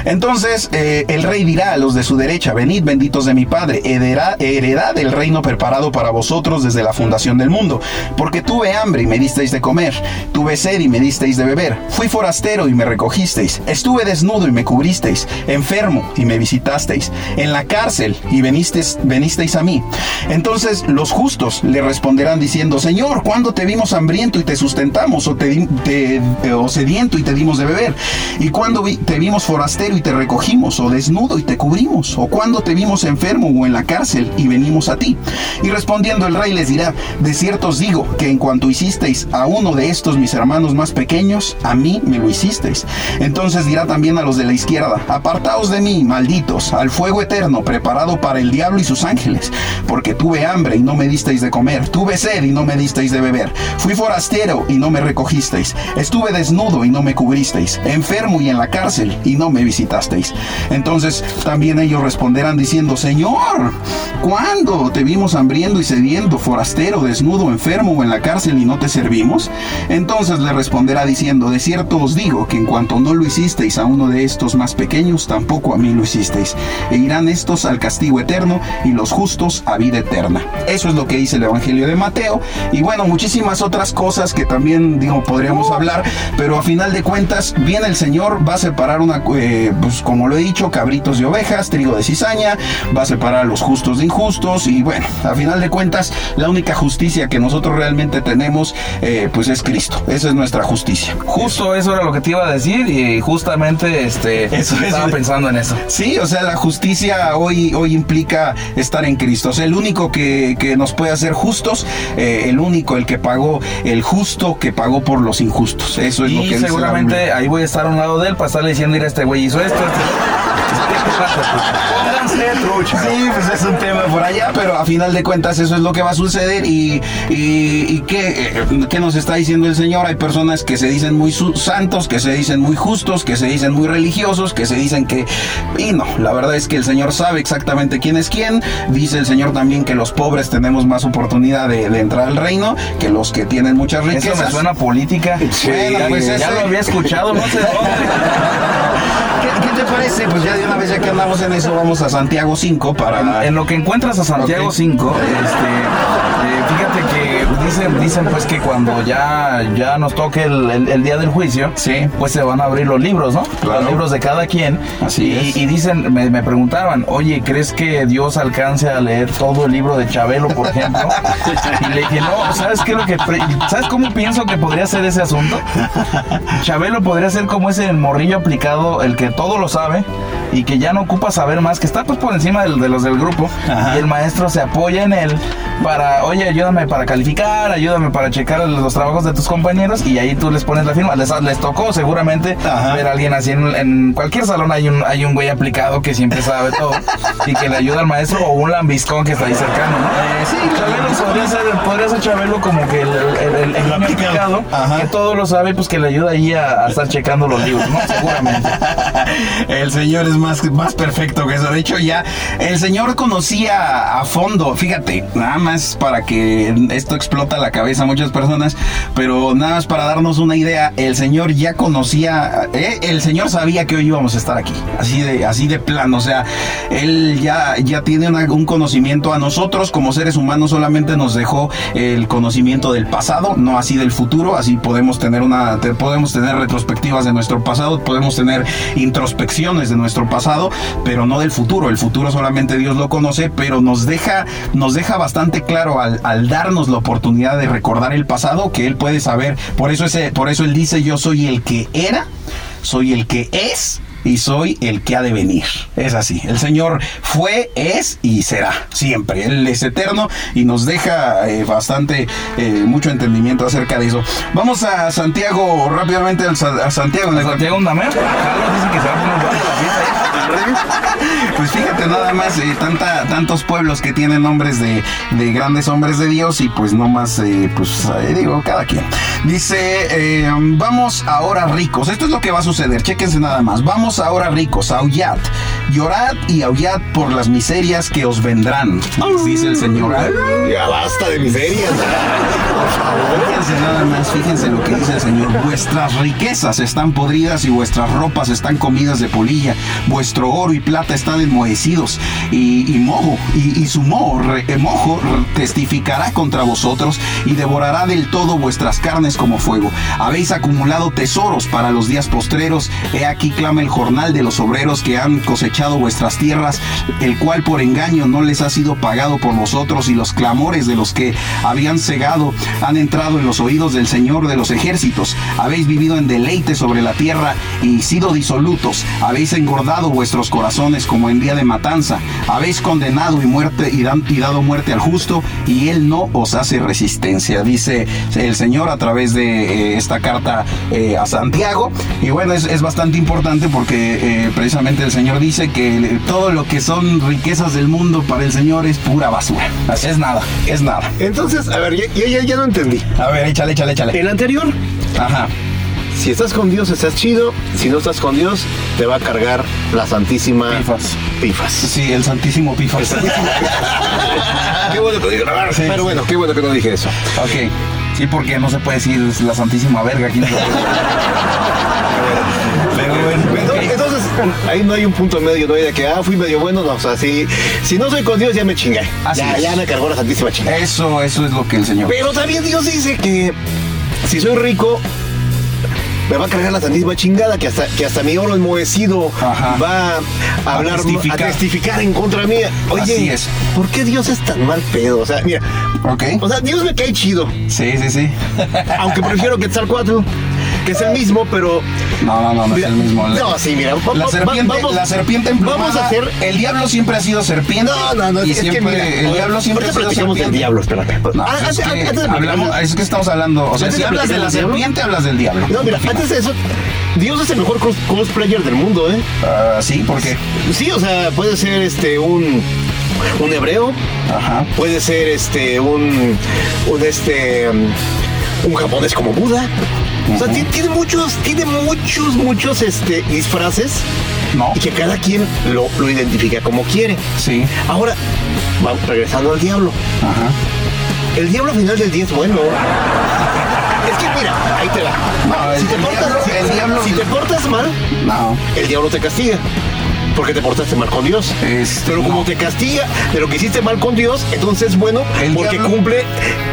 Entonces eh, el rey dirá a los de su derecha, venid benditos de mi Padre, heredad, heredad el reino preparado para vosotros desde la fundación del mundo, porque tuve hambre y me disteis de comer, tuve sed y me disteis de beber, fui forastero y me recogisteis, estuve desnudo y me cubristeis, enfermo y me visitasteis, en la cárcel y venisteis, venisteis a mí. Entonces los justos le responderán diciendo, Señor, ¿cuándo te vimos hambriento y te sustentamos o, te, eh, sediento y te dimos de beber? ¿Y cuándo vi- te vimos forastero y te recogimos o desnudo y te cubrimos? ¿O cuándo te vimos enfermo o en la cárcel y venimos a ti? Y respondiendo el rey les dirá, de cierto os digo que en cuanto hicisteis a uno de estos mis hermanos más pequeños, a mí me lo hicisteis. Entonces dirá también a los de la izquierda, apartaos de mí, malditos, al fuego eterno preparado para el diablo y sus ángeles, porque tuve hambre y no me disteis de comer, tuve sed y no me disteis de beber, fui forastero y no me recogisteis, estuve desnudo y no me cubristeis, enfermo y en la cárcel y no me visitasteis. Entonces también ellos responderán diciendo, Señor, ¿cuándo te vimos hambriento y sediento, forastero, desnudo, enfermo o en la cárcel y no te servimos? Entonces le responderá diciendo, de cierto os digo que en cuanto no lo hicisteis a uno de estos más pequeños, tampoco a mí lo hicisteis. E irán estos al castigo eterno y los justos a vida eterna. Eso es lo que dice el Evangelio de Mateo. Y bueno, muchísimas otras cosas que también, digo, podríamos hablar, pero a final de cuentas, viene el Señor, va a separar una, eh, pues como lo he dicho, cabritos de ovejas, trigo de cizaña, va a separar a los justos de injustos y bueno, a final de cuentas, la única justicia que nosotros realmente tenemos, eh, pues es Cristo. Esa es nuestra justicia. Justo eso era lo que te iba a decir y justamente este Eso es. estaba pensando en eso. Sí, o sea, la justicia hoy, hoy implica estar en Cristo. O sea, el único que, que nos puede hacer justos, eh, el único, el que pagó, el justo que pagó por los injustos. Eso es lo que Y dice la seguramente ahí voy a estar a un lado de él para estarle diciendo, mira, este güey hizo esto. este- Pónganse trucha. Sí, pues es un tema por allá, pero a final de cuentas eso es lo que va a suceder y, y, y ¿qué, eh, qué nos está diciendo el Señor? Hay personas que se dicen muy santos, que se dicen muy justos, que se dicen muy religiosos, que se dicen que... Y no, la verdad es que el Señor sabe exactamente quién es quién. Dice el Señor también que los pobres tenemos más oportunidad de, de entrar al reino que los que tienen muchas Eso riquezas. me suena política. Bueno, ya, pues ya ese- lo había escuchado, no sé dónde. ¿Qué, qué te parece? Pues ya de una vez ya que andamos en eso, vamos a Santiago 5 para... En, en lo que encuentras a Santiago Ok. 5, este, eh, fíjate que dicen, dicen pues que cuando ya, ya nos toque el, el- el día del juicio, Sí. pues se van a abrir los libros, ¿no? Claro. Los libros de cada quien. Así y, es. y dicen, me, me preguntaban, oye, ¿crees que Dios alcance a leer todo el libro de Chabelo, por ejemplo? y le dije, no, ¿sabes qué es lo que, ¿sabes cómo pienso que podría ser ese asunto? Chabelo podría ser como ese morrillo aplicado, el que todo lo sabe y que ya no ocupa saber más, que está pues por encima de los del grupo Ajá. y el maestro se apoya en él para, oye, ayúdame para calificar, ayúdame para checar los trabajos de tus compañeros y ahí tú les pones la firma. Les, les tocó seguramente Ajá. ver a alguien así en, en cualquier salón hay un, hay un güey aplicado que siempre sabe todo y que le ayuda al maestro o un lambiscón que está ahí cercano, ¿no? Eh, sí, Chabelo podría ser, podría ser Chabelo como que el, el, el- el aplicado, que todo lo sabe, pues que le ayuda ahí a, a estar checando los libros, ¿no? Seguramente. El señor es más, más perfecto que eso. De hecho, ya el señor conocía a fondo. Fíjate, nada más para que esto explota la cabeza a muchas personas, pero nada más para darnos una idea, el señor ya conocía, eh, el señor sabía que hoy íbamos a estar aquí, así de, así de plano. O sea, él ya, ya tiene un conocimiento a nosotros como seres humanos, solamente nos dejó el conocimiento del pasado, no así del futuro. Así podemos tener una, podemos tener retrospectivas de nuestro pasado, podemos tener introspecciones de nuestro pasado, pero no del futuro. El futuro solamente Dios lo conoce, pero nos deja, nos deja bastante claro al, al darnos la oportunidad de recordar el pasado que Él puede saber. Por eso, ese, por eso Él dice, yo soy el que era, soy el que es y soy el que ha de venir. Es así. El Señor fue, es y será siempre. Él es eterno y nos deja eh, bastante, eh, mucho entendimiento acerca de eso. Vamos a Santiago rápidamente a Santiago. Santiago que se va a poner bueno la fiesta. Pues fíjate nada más, eh, tanta, tantos pueblos que tienen nombres de, de grandes hombres de Dios y pues no más, eh, pues digo, cada quien. Dice, vamos ahora ricos. Esto es lo que va a suceder, chéquense nada más. Vamos ahora ricos, aullad, llorad y aullad por las miserias que os vendrán, dice el Señor. Ya basta de miserias. Fíjense nada más, fíjense lo que dice el Señor. Vuestras riquezas están podridas y vuestras ropas están comidas de polilla. Vuestro oro y plata están enmohecidos y, y mojo, y, y su moho, re- eh, mojo testificará contra vosotros y devorará del todo vuestras carnes como fuego. Habéis acumulado tesoros para los días postreros. He aquí clama el jornal de los obreros que han cosechado vuestras tierras, el cual por engaño no les ha sido pagado por vosotros y los clamores de los que habían cegado han entrado en los oídos del Señor de los ejércitos. Habéis vivido en deleite sobre la tierra y sido disolutos. Habéis engordado vuestros corazones como en día de matanza. Habéis condenado y muerte y, dan- y dado muerte al justo y él no os hace resistencia, dice el Señor a través de eh, esta carta eh, a Santiago. Y bueno, es, es bastante importante porque eh, precisamente el Señor dice que todo lo que son riquezas del mundo para el Señor es pura basura. Así es nada, es nada. Entonces, a ver, ya, ya, ya- ya no entendí. A ver, échale, échale, échale. El anterior, Ajá. si estás con Dios estás chido, si no estás con Dios te va a cargar la santísima Pifas. pifas. Sí, el Santísimo Pifas. qué bueno que no dije nada. Sí, Pero sí. bueno, qué bueno que no dije eso. Ok. Sí, porque no se puede decir la santísima verga aquí. no se puede. Pero bueno, ahí no hay un punto medio, no hay de que, ah, fui medio bueno, no, o sea, si, si no soy con Dios ya me chingué. Así ya, es. ya me cargó la santísima chingada. eso, eso es lo que el Señor. Pero también Dios dice que si soy rico, me va a cargar la santísima chingada, que hasta, que hasta mi oro enmohecido Ajá. va a hablar, a testificar. testificar. en contra mía. Oye, Así es. ¿por qué Dios es tan mal pedo? O sea, mira, Ok. o sea, Dios me cae chido, Sí, sí, sí. aunque prefiero Quetzalcoatl, que es el mismo, pero... No, no, no, no Mira, es el mismo. No, sí, mira. va- La va- serpiente, vamos- la serpiente emplumada, Vamos a hacer... El diablo siempre ha sido serpiente. No, no, no, y es que siempre, mira, el diablo siempre ha sido serpiente. del diablo, espérate. No, Ah, antes- es, que antes de hablamos, es que estamos hablando. O sea, si hablas de la serpiente, hablas del diablo. No, mira, antes de eso, Dios es el mejor cos- cosplayer del mundo, ¿eh? Ah, sí, ¿por qué? Sí, o sea, puede ser este un un hebreo, Ajá. puede ser este un un este um, un japonés como Buda. O sea, ti- tiene muchos, tiene muchos, muchos este, disfraces No. y que cada quien lo, lo identifica como quiere. Sí. Ahora, vamos regresando al diablo. Ajá. El diablo al final del día es bueno. Es que mira, ahí te va. No, si, te portas, diablo- el diablo- si te portas mal, No. el diablo te castiga. Porque te portaste mal con Dios. Este, Pero como no. te castiga de lo que hiciste mal con Dios, entonces bueno, El porque diablo- cumple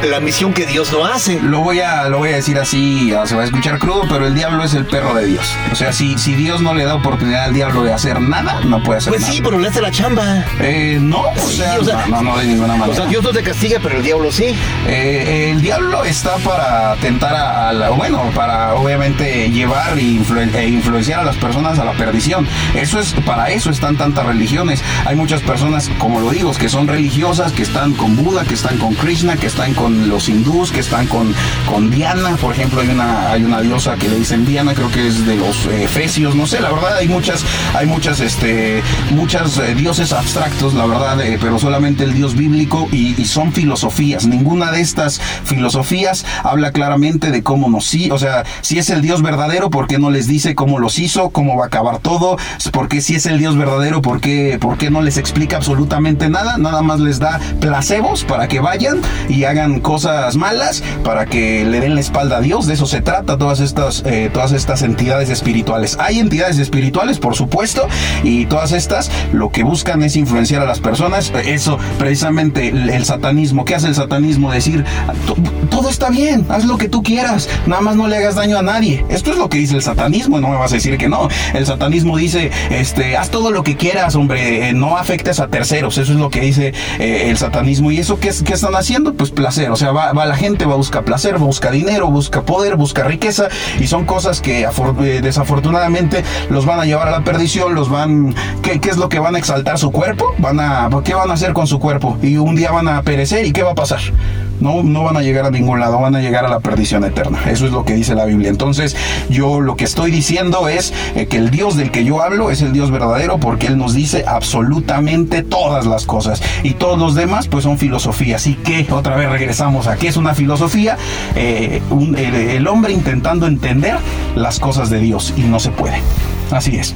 la misión que Dios no hace. Lo voy a, lo voy a decir así, ah, se va a escuchar crudo, pero el diablo es el perro de Dios. O sea, si, si Dios no le da oportunidad al diablo de hacer nada, no puede hacer Pues nada. sí, pero le hace la chamba. Eh, no, o Sí, sea, o sea, no, no, no, de ninguna O manera. sea, Dios no te castiga, pero el diablo sí. Eh, el diablo está para tentar a, a la, bueno, para obviamente llevar e, influ- e influenciar a las personas a la perdición. Eso es, para eso están tantas religiones. Hay muchas personas, como lo digo, que son religiosas, que están con Buda, que están con Krishna, que están con los hindús, que están con, con Diana. Por ejemplo, hay una, hay una diosa que le dicen Diana, creo que es de los eh, efesios, no sé, la verdad hay muchas, hay muchas, este, muchas eh, dioses abstractos, la verdad, eh, pero solamente el dios bíblico y, son filosofías. Ninguna de estas filosofías habla claramente de cómo nos sí, o sea, si es el dios verdadero, ¿por qué no les dice cómo los hizo, cómo va a acabar todo? Porque si es el dios verdadero, ¿por qué, por qué no les explica absolutamente nada? Nada más les da placebos para que vayan y hagan cosas malas, para que le den la espalda a Dios. De eso se trata todas estas, eh, todas estas entidades espirituales. Hay entidades espirituales, por supuesto, y todas estas lo que buscan es influenciar a las personas. Eso, precisamente, el, el satanismo. ¿Qué hace el satanismo? Decir, "To- todo está bien, haz lo que tú quieras, nada más no le hagas daño a nadie. Esto es lo que dice el satanismo, no me vas a decir que no. El satanismo dice, este, haz todo lo que quieras, hombre, eh, no afectes a terceros. Eso es lo que dice eh, el satanismo. ¿Y eso qué, qué están haciendo? Pues placer. O sea, va, va la gente, va a buscar placer, busca dinero, busca poder, busca riqueza. Y son cosas que eh, desafortunadamente los van a llevar a la perdición, los van... ¿qué, qué es lo que van a exaltar su cuerpo? Van a... ¿Qué van a hacer con su cuerpo? Y un día van a perecer. ¿Y qué va a pasar? No, no van a llegar a ningún lado, van a llegar a la perdición eterna. Eso es lo que dice la Biblia. Entonces, yo lo que estoy diciendo es eh, que el Dios del que yo hablo es el Dios verdadero porque Él nos dice absolutamente todas las cosas. Y todos los demás, pues son filosofías. ¿Y que Otra vez regresamos a qué es una filosofía. Eh, un- el, hombre intentando entender las cosas de Dios y no se puede. Así es.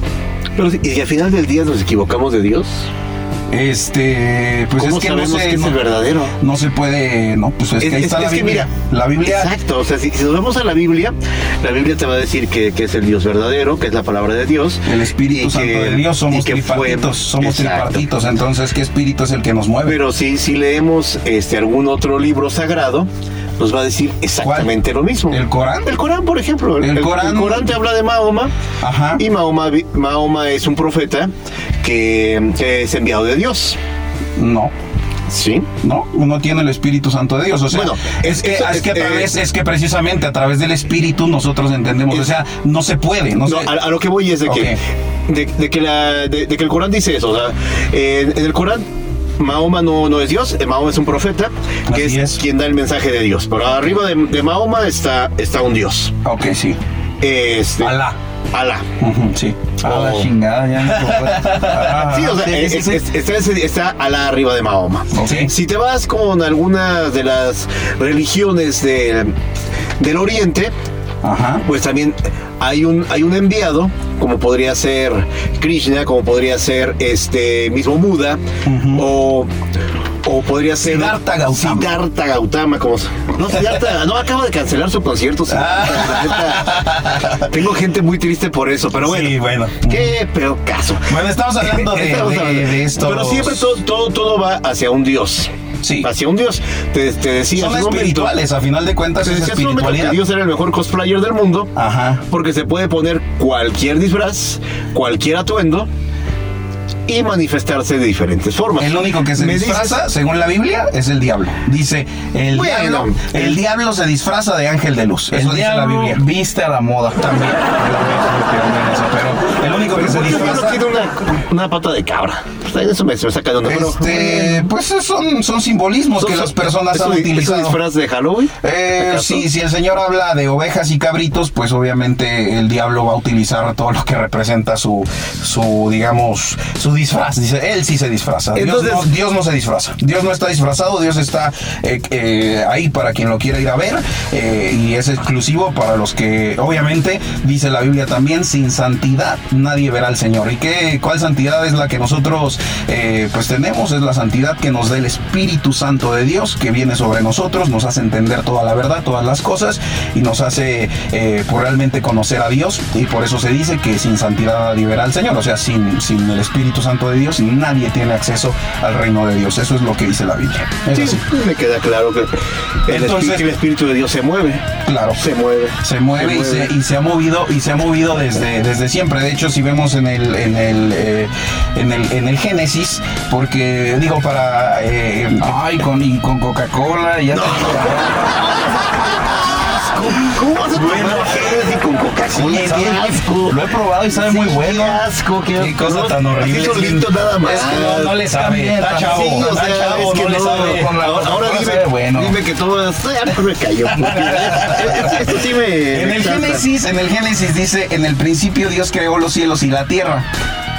Pero, y al final del día nos equivocamos de Dios. Este, pues ¿Cómo es que no que es no- el verdadero? no se puede, no, pues es, que ahí está la Biblia. mira, la Biblia Exacto, o sea, si, si nos vamos a la Biblia, la Biblia te va a decir que, que es el Dios verdadero, que es la palabra de Dios. El Espíritu Santo que- de Dios, somos fue- tripartitos, somos Exacto. tripartitos, entonces ¿qué espíritu es el que nos mueve? Pero si, si leemos este, algún otro libro sagrado, nos va a decir exactamente lo mismo. ¿El Corán? El Corán, por ejemplo. El Corán- te habla de Mahoma. Ajá. Y Mahoma, Mahoma es un profeta que, que es enviado de Dios. No. ¿Sí? No, uno tiene el Espíritu Santo de Dios. O sea, Bueno, es, que, eso- es que a eh, través, es que precisamente a través del Espíritu nosotros entendemos. o sea, no se puede. No, No, se- a, a lo que voy es de que, de, de que, la, de, de que el Corán dice eso. O sea, eh, en el Corán, Mahoma no, no es Dios, eh, Mahoma es un profeta, que es, es. quien da el mensaje de Dios. Pero arriba de, de Mahoma está, está un Dios. Ok, sí. Este, Alá. Alá. Sí. A la Oh. chingada, ya. Sí, o sea, Sí, es- es- está, Alá arriba de Mahoma. Ok. Si te vas con algunas de las religiones del- del Oriente, Ajá. pues también hay un, hay un enviado, como podría ser Krishna, como podría ser este mismo Buda, o, o podría ser Siddhartha Gautama. Siddhartha Gautama, como se- no, Siddhartha, no acaba de cancelar su concierto. Siddhartha, neta. Tengo gente muy triste por eso, pero bueno. Sí, bueno. Qué peor caso. Bueno, estamos hablando de, Estamos de- hablando- de esto. Pero siempre todo, todo, todo va hacia un Dios. Sí. Hacia un Dios. Te, te decía Son un momento- espirituales, a final de cuentas es momento que espiritualidad. Dios era el mejor cosplayer del mundo. Ajá. Porque se puede poner cualquier disfraz, cualquier atuendo y manifestarse de diferentes formas. El único que se Me dices- disfraza, según la Biblia, es el diablo. Dice, el, Bueno, diablo, el el- diablo se disfraza de ángel de luz. Eso El dice la diablo Biblia. viste a la moda. También. Pero el único que se ¿Por qué el diablo disfraza... tiene una, una pata de cabra? Pues, eso me, se me saca de onda. Este, pues son, son simbolismos que ¿Son- las personas ¿es han un- ¿Es un utilizado. disfraz de Halloween? Eh, ¿Acaso? sí, si el Señor habla de ovejas y cabritos, pues obviamente el diablo va a utilizar todo lo que representa su, su digamos, su disfraz. Dice, él sí se disfraza. Dios Entonces- no- Dios no se disfraza. Dios no está disfrazado, Dios está eh, eh, ahí para quien lo quiera ir a ver eh, y es exclusivo para los que, obviamente, dice la Biblia también, sin santidad nadie verá al Señor. ¿Y qué, cuál santidad es la que nosotros pues tenemos? Es la santidad que nos da el Espíritu Santo de Dios que viene sobre nosotros, nos hace entender toda la verdad, todas las cosas y nos hace pues, realmente conocer a Dios y por eso se dice que sin santidad nadie verá al Señor. O sea, sin, sin el Espíritu Santo de Dios nadie tiene acceso al reino de Dios. Eso es lo que dice la Biblia. Sí, me queda claro que el, Entonces- espíritu, el espíritu de Dios se mueve. Claro. Se mueve. se mueve, Y, se, y se ha movido y se ha movido desde, desde siempre de hecho si vemos en el en el, eh, en el en el Génesis porque digo para eh, ay con y con Coca-Cola y ya ¿Cómo vas a tomar Génesis con Sabe bien. asco. lo he probado y sabe muy bueno Qué asco, qué, Qué cosa tan horrible. Solito nada más. No, no le sabe, está chavo, está chavo, no le sabe. Ahora dime- dime, bueno. dime que tomas. No me porque Esto sí me. En el. Génesis, en el Génesis dice, en el principio Dios creó los cielos y la tierra.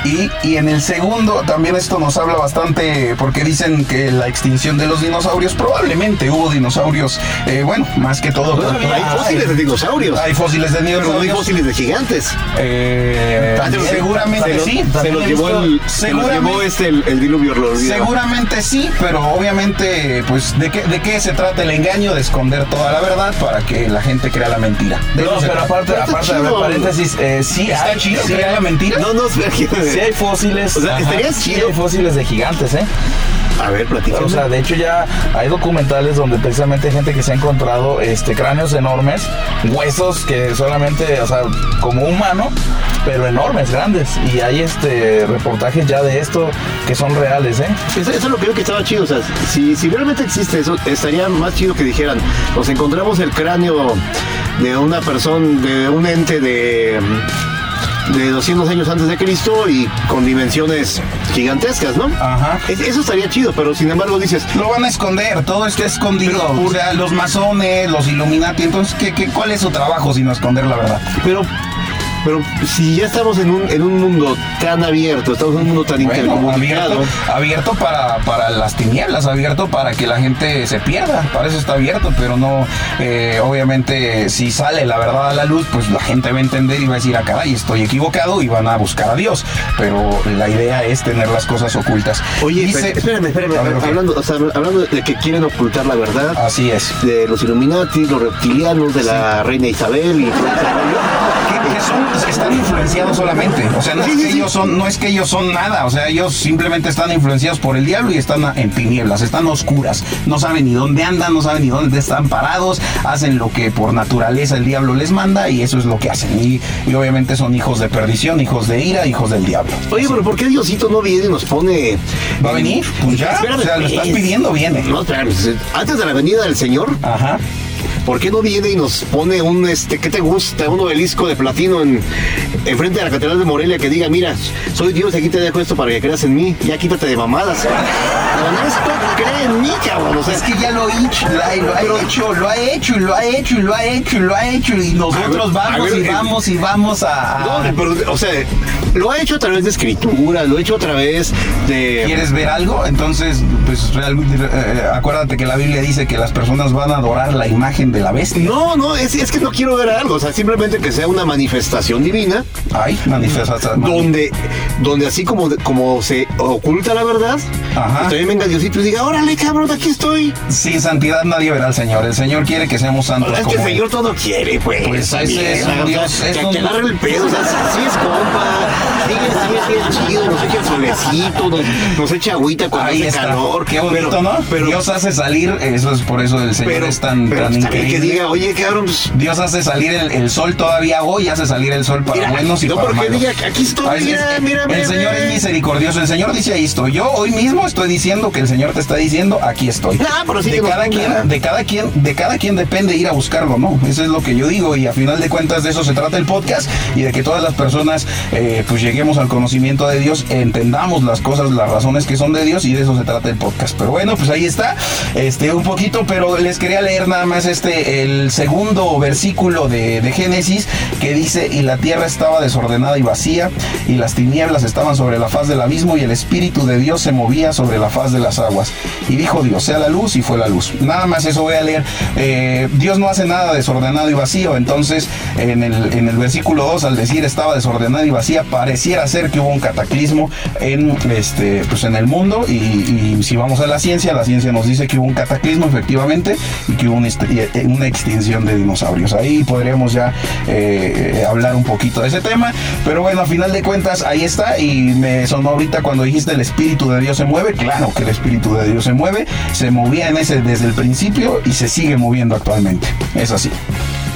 Y, y en el segundo también esto nos habla bastante porque dicen que la extinción de los dinosaurios probablemente hubo dinosaurios, eh, bueno, más que todo. Hay fósiles de dinosaurios. Hay fósiles de Pero no hay dinosaurios. fósiles de gigantes. Eh, seguramente se sí. Se los llevó el, se los llevó este el, el diluvio lo. Seguramente sí, pero obviamente, pues, ¿de qué, ¿de qué se trata el engaño? De esconder toda la verdad para que la gente crea la mentira. De No, pero aparte, aparte de paréntesis, eh, sí ¿Está hay, chido sí hay- la mentira? No, no, espera, sí hay fósiles. O sea, estaría sí chido. hay fósiles de gigantes, ¿eh? A ver, platícame. O sea, de hecho ya hay documentales donde precisamente hay gente que se ha encontrado este cráneos enormes, huesos que solamente, o sea, como humano, pero enormes, grandes. Y hay este reportajes ya de esto que son reales, ¿eh? Eso, eso es lo que creo que estaba chido. O sea, si, si realmente existe eso, estaría más chido que dijeran, nos encontramos el cráneo de una persona, de un ente de, de 200 años antes de Cristo y con dimensiones gigantescas, ¿no? Ajá. Es- Eso estaría chido, pero sin embargo dices, Lo van a esconder, todo está escondido. o sea, los masones, los Illuminati. Entonces, ¿qué, qué, cuál es su trabajo sino esconder la verdad? pero... Pero si ya estamos en un, en un mundo tan abierto, estamos en un mundo tan Bueno, intercomunicado, abierto, abierto para, para las tinieblas, abierto para que la gente se pierda. Para eso está abierto, pero no, eh, obviamente, si sale la verdad a la luz, pues la gente va a entender y va a decir, ah, caray, estoy equivocado y van a buscar a Dios. Pero la idea es tener las cosas ocultas. Oye, Dice- espérame, espérame, ver, hablando, o sea, hablando de que quieren ocultar la verdad, Así es. de los Illuminati, los reptilianos, de la reina Isabel y todo. Que, que son, están influenciados solamente. O sea, no, Sí, es que sí. ellos son, no es que ellos son nada. O sea, ellos simplemente están influenciados por el diablo y están en tinieblas, están oscuras. No saben ni dónde andan, no saben ni dónde están parados. Hacen lo que por naturaleza el diablo les manda y eso es lo que hacen. Y, y obviamente son hijos de perdición, hijos de ira, hijos del diablo. Oye, pero ¿por qué Diosito no viene y nos pone... ¿Va a venir? Pues ya, Espérame, o sea, lo estás pues. pidiendo, viene. No, espérame, antes de la venida del Señor, Ajá. ¿Por qué no viene y nos pone un, este, ¿qué te gusta? Un obelisco de platino en, enfrente de la Catedral de Morelia que diga, mira, soy Dios aquí te dejo esto para que creas en mí, ya quítate de mamadas. Con esto cree en mí, cabrón, o sea, Es que ya lo, he hecho, lo ha- lo ha hecho, lo ha hecho, y lo ha hecho, y lo ha hecho, y lo ha hecho, y nosotros A vamos ver, y eh, vamos y vamos a... No, pero, o sea, lo ha hecho a través de escritura, lo ha hecho a través de... ¿Quieres ver algo? Entonces, pues realmente, eh, acuérdate que la Biblia dice que las personas van a adorar la imagen de la bestia. No, no, es, es que no quiero ver algo, o sea, simplemente que sea una manifestación divina, Ay, manifestación. donde, donde así como, como se oculta la verdad, Ajá. también venga Diosito y diga, órale, cabrón, aquí estoy. Sin santidad nadie verá al Señor. El Señor quiere que seamos santos Es que el. Señor todo quiere, pues. Pues ese también, es un Dios, es que, agarre el pedo, o sea, sí es compa, sí, sí es chido, nos echa el solecito, nos, nos echa agüita cuando Ahí hace está. calor. Qué bonito, pero, ¿no? Pero, Dios hace salir, eso es por eso el Señor pero, es tan, pero tan también que increíble. diga, oye, cabrón, pues, Dios hace salir el, el sol todavía hoy, hace salir el sol para Mira, buenos y no para porque malos. diga aquí estoy, es- mira, es- mira, El mira, Señor es misericordioso. El Señor dice ahí estoy. Yo hoy mismo estoy diciendo que el Señor te está diciendo aquí estoy. Ah, pero sí de cada quien, de cada quien, de cada quien depende ir a buscarlo, ¿no? Eso es lo que yo digo y a final de cuentas de eso se trata el podcast y de que todas las personas eh, pues lleguemos al conocimiento conocimiento de Dios entendamos las cosas, las razones que son de Dios y de eso se trata el podcast. Pero bueno, pues ahí está, este un poquito, pero les quería leer nada más este el segundo versículo de, de Génesis que dice y la tierra estaba desordenada y vacía y las tinieblas estaban sobre la faz del abismo y el espíritu de Dios se movía sobre la faz de las aguas. Y dijo Dios, sea la luz y fue la luz. Nada más eso voy a leer. Eh, Dios no hace nada desordenado y vacío, entonces en el, en el versículo 2 al decir estaba desordenada y vacía, pareciera ser que hubo un cataclismo en, este, pues en el mundo y, si vamos a la ciencia, la ciencia nos dice que hubo un cataclismo efectivamente y que hubo eh, una extinción de dinosaurios. Ahí podríamos ya eh, hablar un poquito de ese tema, pero bueno, a final de cuentas ahí está y me sonó ahorita cuando dijiste el Espíritu de Dios se mueve, claro que el Espíritu de Dios se mueve, se movía en ese desde el principio y se sigue moviendo actualmente, es así.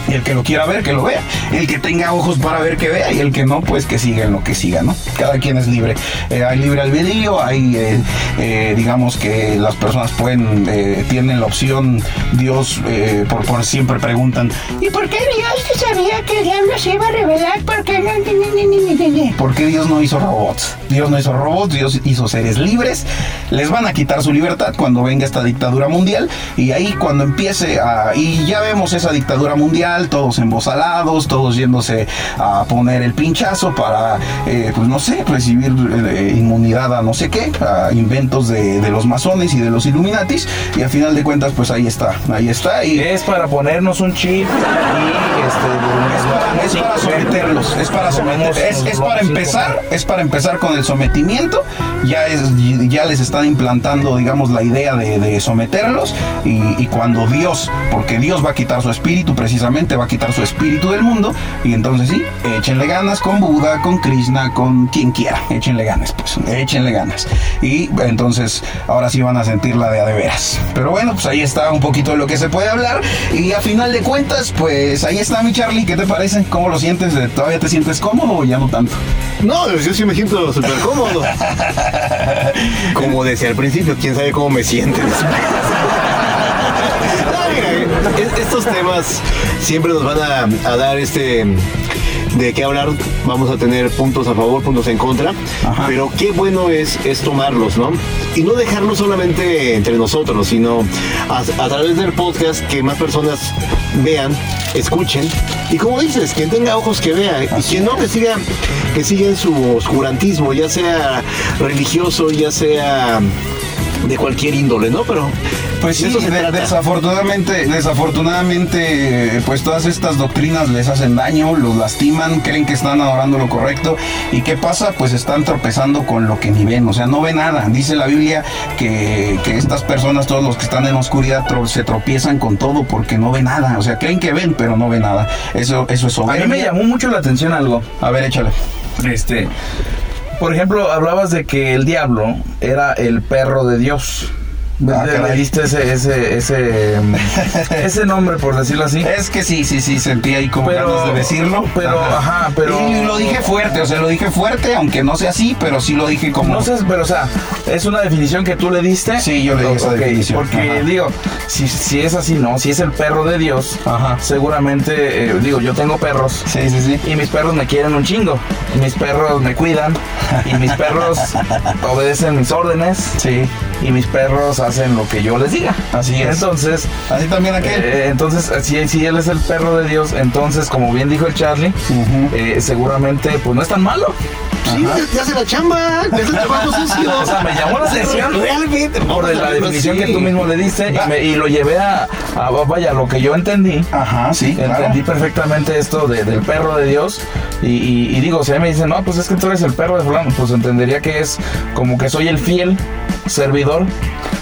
Y el que lo quiera ver, que lo vea. El que tenga ojos para ver, que vea. Y el que no, pues que siga en lo que siga, ¿no? Cada quien es libre. Eh, hay libre albedrío, hay, eh, eh, digamos que las personas pueden, tienen la opción, Dios, por, por siempre preguntan, ¿Y por qué Dios sabía que el diablo se iba a revelar? ¿Por qué no? ¿Por qué Dios no hizo robots? Dios no hizo robots, Dios hizo seres libres. Les van a quitar su libertad cuando venga esta dictadura mundial. Y ahí cuando empiece a... Y ya vemos esa dictadura mundial, todos embosalados, todos yéndose a poner el pinchazo para, eh, pues no sé, recibir eh, inmunidad a no sé qué, a inventos de, de los masones y de los Illuminatis. Y al final de cuentas, pues ahí está, ahí está. Y Es para ponernos un chip y es este, para, es para someterlos, es para someter, es, es para empezar, es para empezar con el sometimiento, ya es, ya les están implantando, digamos, la idea de, de someterlos y, y cuando Dios, porque Dios va a quitar su espíritu, precisamente va a quitar su espíritu del mundo y entonces sí, échenle ganas con Buda, con Krishna, con quien quiera, échenle ganas, pues, échenle ganas y entonces ahora sí van a sentir la de a de veras. Pero bueno, pues ahí está un poquito de lo que se puede hablar y a final de cuentas, pues ahí está mi Charlie, ¿qué te parece? ¿Cómo lo sientes? ¿Todavía te sientes cómodo o ya no tanto? No, yo sí me siento súper cómodo. Como decía al principio, quién sabe cómo me siento. Estos temas siempre nos van a, a dar este de qué hablar, vamos a tener puntos a favor, puntos en contra, pero qué bueno es, es tomarlos, ¿no? Y no dejarlos solamente entre nosotros, sino a, a través del podcast que más personas vean, escuchen, y como dices, quien tenga ojos que vea, y quien no que siga, que siga en su oscurantismo, ya sea religioso, ya sea de cualquier índole, ¿no? Pero Pues sí, de desafortunadamente, desafortunadamente, pues todas estas doctrinas les hacen daño, los lastiman, creen que están adorando lo correcto. ¿Y qué pasa? Pues están tropezando con lo que ni ven, o sea, no ven nada. Dice la Biblia que, que estas personas, todos los que están en oscuridad, tro- se tropiezan con todo porque no ven nada. O sea, creen que ven, pero no ven nada. Eso, eso es A mí me soberbia. llamó mucho la atención algo. A ver, échale. Este, por ejemplo, hablabas de que el diablo era el perro de Dios. Ah, Le- diste ese, ese, ese, mm, ese nombre, por decirlo así. Es que sí, sí, sí, sentí ahí como Pero- ganas de decirlo. pero, ajá, pero- Y lo dije fuerte, o sea, lo dije fuerte, aunque no sea así, pero sí lo dije como... No sé, pero o sea, es una definición que tú le diste. Sí, yo le di esa definición. Porque Ajá. digo, si, si es así, no, si es el perro de Dios, Ajá. seguramente, eh, digo, yo tengo perros. Sí, sí, sí. Y mis perros me quieren un chingo. Mis perros me cuidan. Y mis perros obedecen mis órdenes. Sí, Y mis perros hacen lo que yo les diga. Así es. Entonces, así también aquel. eh, entonces, si, si él es el perro de Dios, entonces, como bien dijo el Charlie, eh, seguramente, pues no es tan malo. Sí, te hace la chamba, te hace el trabajo sucio. O sea, me llamó la atención Realmente, por la definición que tú mismo le diste y, me- y lo llevé a, a, vaya, lo que yo entendí. Ajá, sí, claro. Entendí perfectamente esto de- del perro de Dios y, y- y digo, si a mí me dicen, no, pues es que tú eres el perro de fulano, pues entendería que es como que soy el fiel servidor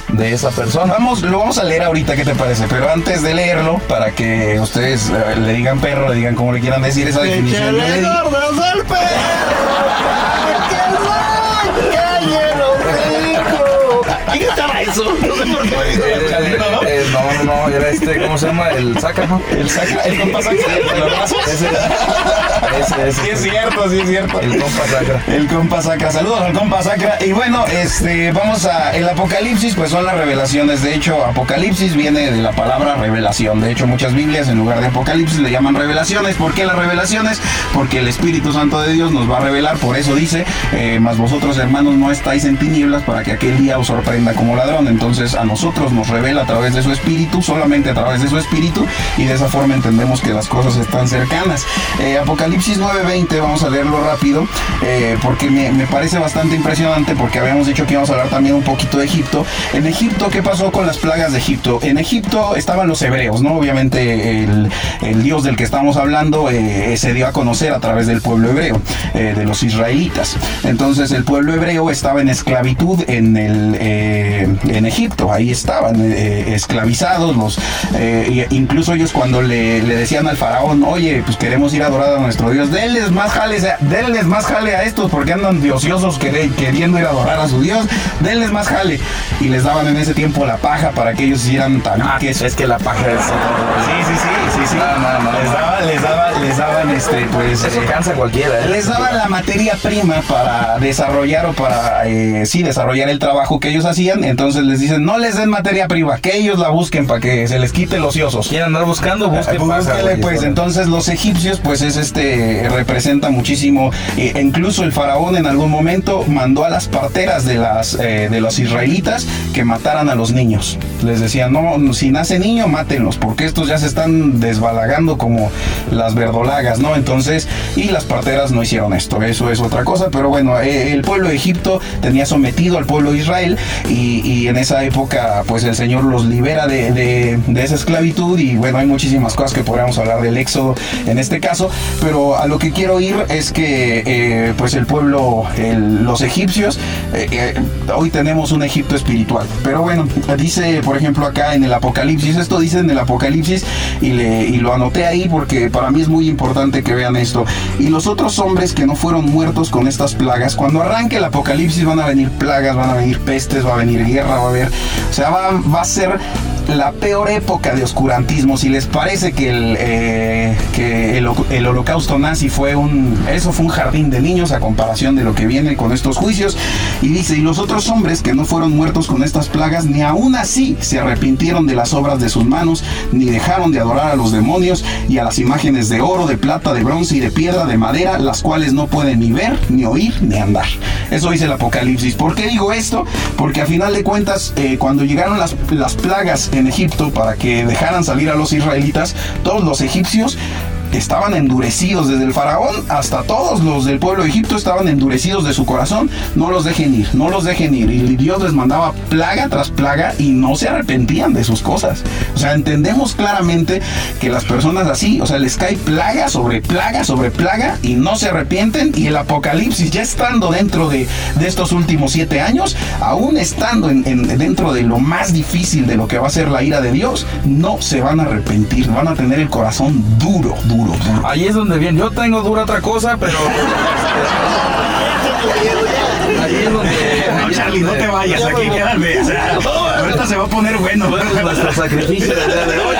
de esa persona. Vamos, lo vamos a leer ahorita, ¿qué te parece? Pero antes de leerlo, para que ustedes eh, le digan perro, le digan como le quieran decir esa definición. yo le gordas al perro, que rico. ¿Quién cantaba eso? No sé por qué me dijo Eh, eh, no, no, no, era este, ¿cómo se llama? El saca, ¿no? El saca, el compa saca, el. Ese- Ese, ese. Sí es cierto, sí es cierto. El compa sacra. El compa sacra. Saludos al compa sacra. Y bueno, este, vamos a. El apocalipsis, pues son las revelaciones. De hecho, apocalipsis viene de la palabra revelación. De hecho, muchas Biblias en lugar de apocalipsis le llaman revelaciones. ¿Por qué las revelaciones? Porque el Espíritu Santo de Dios nos va a revelar. Por eso dice, eh, más vosotros hermanos no estáis en tinieblas para que aquel día os sorprenda como ladrón. Entonces a nosotros nos revela a través de su Espíritu, solamente a través de su Espíritu. Y de esa forma entendemos que las cosas están cercanas. Eh, Apocalipsis 9:20, vamos a leerlo rápido, eh, porque me, parece bastante impresionante, porque habíamos dicho que íbamos a hablar también un poquito de Egipto. En Egipto, ¿qué pasó con las plagas de Egipto? En Egipto estaban los hebreos, ¿no? Obviamente el, Dios del que estamos hablando eh, se dio a conocer a través del pueblo hebreo, eh, de los israelitas. Entonces el pueblo hebreo estaba en esclavitud en, el, en Egipto, ahí estaban esclavizados, los, incluso ellos cuando le, decían al faraón, oye, pues queremos ir a adorar nuestro Dios, denles más jale, denles más jale a estos porque andan diosiosos quere- queriendo ir a adorar a su Dios, denles más jale. Y les daban en ese tiempo la paja para que ellos hicieran tabiques. Es que la paja es. Sí, sí, sí, sí, sí. No, no, no, les daban, les daban, les daban este, pues. Eso eh, cansa cualquiera, ¿eh? les daban la materia prima para desarrollar o para, eh, sí, desarrollar el trabajo que ellos hacían. Entonces les dicen, no les den materia prima, que ellos la busquen para que se les quite los ociosos. Quieren andar buscando, busquen Eh, pues, paja, pues entonces los egipcios pues es este representa muchísimo. Eh, incluso el faraón en algún momento mandó a las parteras de las eh, de los israelitas que mataran a los niños. Les decían no si nace niño mátenlos porque estos ya se están desbalagando como las verdolagas no entonces y las parteras no hicieron esto eso es otra cosa pero bueno eh, el pueblo de Egipto tenía sometido al pueblo de Israel y, y en esa época pues el Señor los libera de, de- de esa esclavitud y bueno hay muchísimas cosas que podríamos hablar del éxodo en este caso pero a lo que quiero ir es que eh, pues el pueblo los egipcios eh, eh, hoy tenemos un Egipto espiritual. Pero bueno dice por ejemplo acá en el Apocalipsis esto dice en el Apocalipsis y, lo anoté ahí porque para mí es muy importante que vean esto. Y los otros hombres que no fueron muertos con estas plagas cuando arranque el Apocalipsis van a venir plagas van a venir pestes va a venir guerra va a haber o sea va a ser la peor época de oscurantismo. Si les parece que el, eh, que el, ho- el holocausto nazi fue un, eso fue un jardín de niños a comparación de lo que viene con estos juicios. Y dice, y los otros hombres que no fueron muertos con estas plagas, ni aún así se arrepintieron de las obras de sus manos, ni dejaron de adorar a los demonios y a las imágenes de oro, de plata, de bronce y de piedra, de madera, las cuales no pueden ni ver, ni oír, ni andar. Eso dice el Apocalipsis. ¿Por qué digo esto? Porque a final de cuentas, eh, cuando llegaron las, las plagas en Egipto para que dejaran salir a los israelitas, todos los egipcios estaban endurecidos desde el faraón hasta todos los del pueblo de Egipto estaban endurecidos de su corazón. No los dejen ir no los dejen ir. Y Dios les mandaba plaga tras plaga y no se arrepentían de sus cosas. O sea entendemos claramente que las personas así o sea les cae plaga sobre plaga sobre plaga y no se arrepienten. Y el apocalipsis ya estando dentro de, estos últimos siete años aún estando en- en- dentro de lo más difícil de lo que va a ser la ira de Dios no se van a arrepentir van a tener el corazón duro duro duro Ahí es donde viene. Yo tengo dura otra cosa, pero. Ahí es donde. No, Charlie, no te vayas, aquí quédate. O sea, ahorita se va a poner bueno. Nuestro sacrificio de hoy.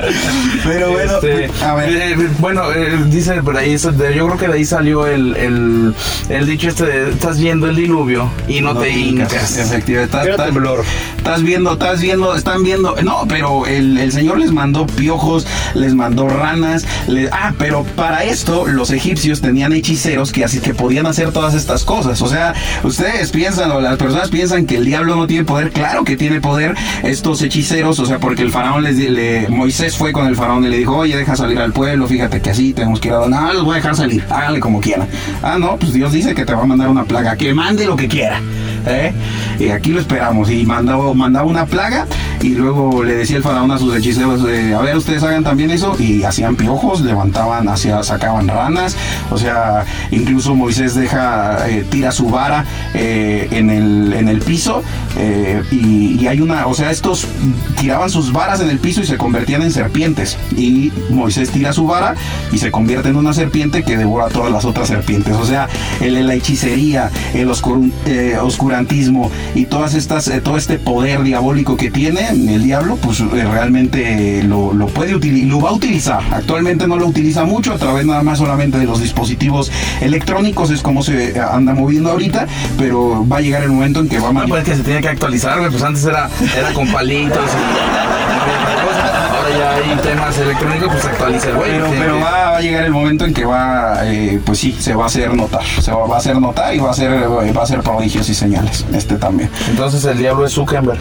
Pero bueno, Este, a ver. eh, bueno, eh, dice por ahí, yo creo que de ahí salió el, el, el dicho este de estás viendo el diluvio y no, te hincas. Efectivamente, estás, temblor. estás viendo, estás viendo, están viendo. No, pero el, el Señor les mandó piojos, les mandó ranas. le- ah, pero para esto los egipcios tenían hechiceros que así que podían hacer todas estas cosas. O sea, ustedes piensan, o las personas piensan que el diablo no tiene poder. Claro que tiene poder estos hechiceros, o sea, porque el faraón les le, Moisés fue con el faraón y le dijo, oye, deja salir al pueblo, fíjate que así tenemos que ir a No, los voy a dejar salir, háganle como quieran. Ah, no, pues Dios dice que te va a mandar una plaga, que mande lo que quiera. ¿Eh? Y aquí lo esperamos. Y mandaba, mandaba una plaga y luego le decía el faraón a sus hechiceros, eh, a ver, ustedes hagan también eso. Y hacían piojos, levantaban, hacia, sacaban ranas. O sea, incluso Moisés deja, eh, tira su vara en, el, en el piso. y, hay una, o sea, estos tiraban sus varas en el piso y se convertían en serpientes. Y Moisés tira su vara y se convierte en una serpiente que devora todas las otras serpientes. O sea, el- la hechicería, el oscur- eh, y todas estas, eh, todo este poder diabólico que tiene, el diablo pues eh, realmente lo, lo puede utilizar, lo va a utilizar. Actualmente no lo utiliza mucho a través nada más solamente de los dispositivos electrónicos, es como se anda moviendo ahorita, pero va a llegar el momento en que va a No, pues es que se tiene que actualizar. Pues antes era, era con palitos y. Ya hay temas electrónicos, pues actualiza el güey. Pero, pero va, va a llegar el momento en que va, eh, pues sí, se va a hacer notar. Se va, va a hacer notar y va a ser, va a ser prodigios y señales. Este también. Entonces el diablo es Zuckerberg.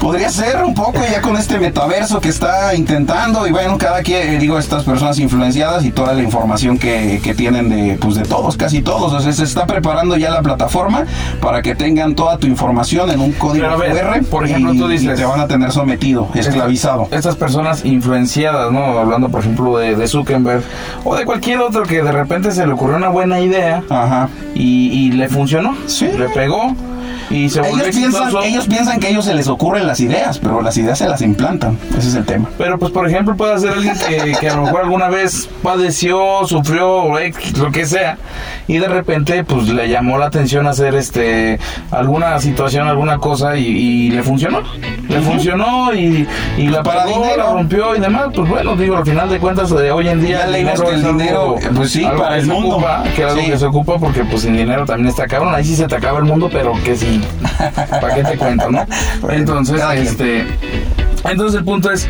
Podría ser un poco ya con este metaverso que está intentando y bueno, cada quien, eh, digo, estas personas influenciadas y toda la información que, que tienen de, pues de todos, casi todos. O sea, se está preparando ya la plataforma para que tengan toda tu información en un código ver, QR. por ejemplo, y- tú dices- te van a tener sometido, esclavizado. Estas personas influenciadas, ¿no? Hablando, por ejemplo, de, de Zuckerberg o de cualquier otro que de repente se le ocurrió una buena idea Ajá. y, y le funcionó, Sí. le pegó y se volvió Ellos piensan, ellos piensan que a ellos se les ocurren las ideas, pero las ideas se las implantan. Ese es el tema. Pero pues por ejemplo puede ser alguien que, que a lo mejor alguna vez padeció, sufrió, lo que sea, y de repente pues le llamó la atención hacer este alguna situación, alguna cosa y, y le funcionó. Le funcionó y, y la Para pagó, dinero. la rompió y demás. Pues bueno, digo, al final de cuentas de hoy en día que el algo- dinero, pues sí, para el mundo. ocupa, que es algo Sí. que se ocupa porque pues sin dinero también está cabrón. Ahí sí se te acaba el mundo, pero que sí. ¿Para qué te cuento, no? Entonces, este... Entonces el punto es,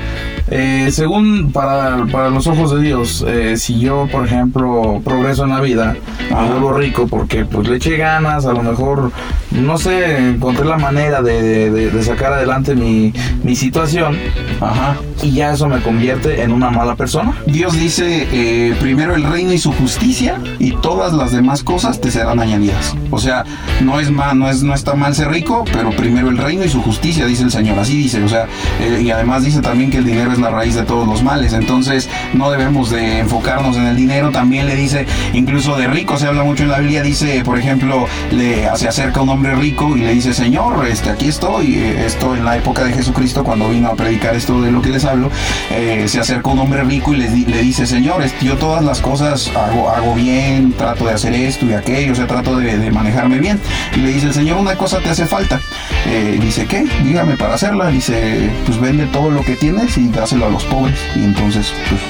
eh, según para, para los ojos de Dios, eh, si yo, por ejemplo, progreso en la vida, me vuelvo rico porque pues le eché ganas, a lo mejor, no sé, encontré la manera de, de- de sacar adelante mi, mi situación Ajá. y ya eso me convierte en una mala persona. Dios dice, eh, primero el reino y su justicia y todas las demás cosas te serán añadidas. O sea, no es mal, no es no está mal ser rico, pero primero el reino y su justicia, dice el Señor. Así dice, o sea, eh, y además dice también que el dinero es la raíz de todos los males. Entonces, no debemos de enfocarnos en el dinero. También le dice, incluso de rico, se habla mucho en la Biblia, dice, por ejemplo, le se acerca un hombre rico y le dice, Señor, este, aquí estoy, esto en la época de Jesucristo, cuando vino a predicar esto de lo que les hablo, eh, se acerca un hombre rico y le, di- le dice, Señor, yo todas las cosas hago, hago bien, trato de hacer esto y aquello, o sea, trato de, de manejarme bien. Y le dice Señor, una cosa te hace falta. Eh, dice, ¿qué? Dígame para hacerla. Dice, pues vende todo lo que tienes y dáselo a los pobres. Y entonces, pues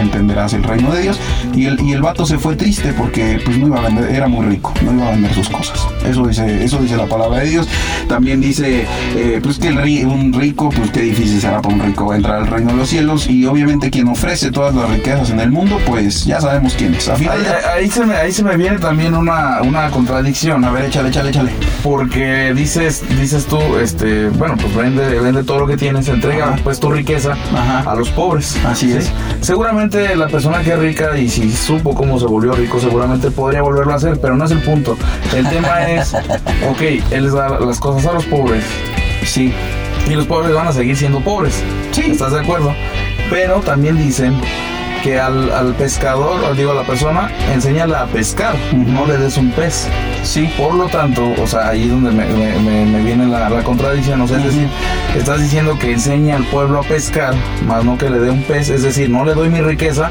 entenderás el reino de Dios. Y el, y el vato se fue triste porque pues no iba a vender, era muy rico, no iba a vender sus cosas. Eso dice, eso dice la palabra de Dios. También dice, eh, pues que el un rico, pues qué difícil será para un rico entrar al reino de los cielos. Y obviamente quien ofrece todas las riquezas en el mundo, pues ya sabemos quién es. Ahí, ahí se me, ahí se me viene también una, una contradicción. a ver, échale, échale, échale. Porque dices, dices tú, este, bueno, pues vende, vende todo lo que tienes, entrega pues tu riqueza Ajá. a los pobres. Así es. Seguramente la persona que es rica y si supo cómo se volvió rico, seguramente podría volverlo a hacer, pero no es el punto. El tema es, ok, él les da las cosas a los pobres Sí. y los pobres van a seguir siendo pobres. Sí. ¿Estás de acuerdo? Pero también dicen que al, al pescador, o digo a la persona, enséñala a pescar, no le des un pez. Sí. Por lo tanto, o sea, ahí es donde me, me- me- me viene la, la contradicción. O sea, es decir, estás diciendo que enseña al pueblo a pescar, más no que le dé un pez. Es decir, no le doy mi riqueza,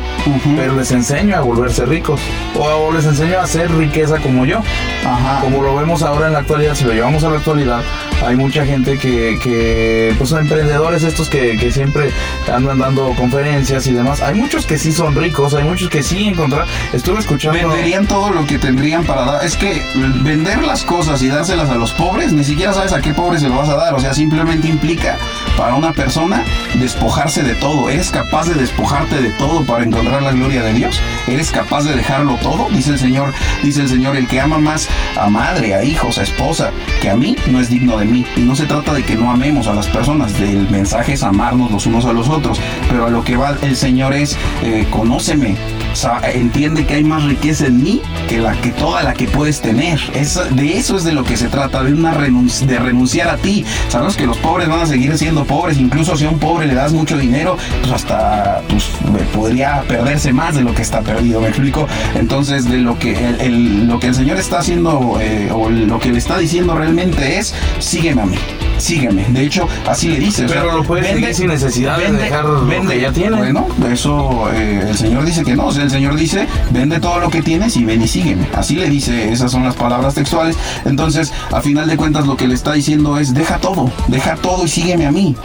pero les enseño a volverse ricos. O, o les enseño a hacer riqueza como yo. Ajá. Como lo vemos ahora en la actualidad, si lo llevamos a la actualidad, hay mucha gente que, que pues son emprendedores estos que, siempre andan dando conferencias y demás. Hay muchos que sí son ricos, hay muchos que sí encontrar. Estuve escuchando. Venderían todo lo que tendrían para dar. Es que vender las cosas y dárselas a los pobres, ni siquiera sabes a qué pobre se lo vas a dar. O sea, simplemente implica para una persona despojarse de todo. ¿Eres capaz de despojarte de todo para encontrar la gloria de Dios? ¿Eres capaz de dejarlo todo? Dice el Señor, dice el Señor, el que ama más a madre, a hijos, a esposa, que a mí, no es digno de mí. Y no se trata de que no amemos a las personas, del mensaje es amarnos los unos a los otros. Pero a lo que va el Señor es, eh, conóceme, sa- entiende que hay más riqueza en mí que la que toda la que puedes tener. Es, de eso es de lo que se trata, de una de renunciar a ti. Sabemos que los pobres van a seguir siendo pobres, incluso si a un pobre le das mucho dinero, pues hasta pues, podría perderse más de lo que está perdido, ¿me explico? Entonces, de lo que el, el- lo que el Señor está haciendo eh, o lo que le está diciendo realmente es, sígueme a mí. Sígueme. De hecho, así le dice. o sea, Pero lo puedes seguir sin necesidad de dejar lo que ya tiene. Bueno, eso eh, el Señor dice que no. O sea, el Señor dice, vende todo lo que tienes y ven y sígueme. Así le dice, esas son las palabras textuales. Entonces, a final de cuentas, lo que le está diciendo es, deja todo, deja todo y sígueme a mí.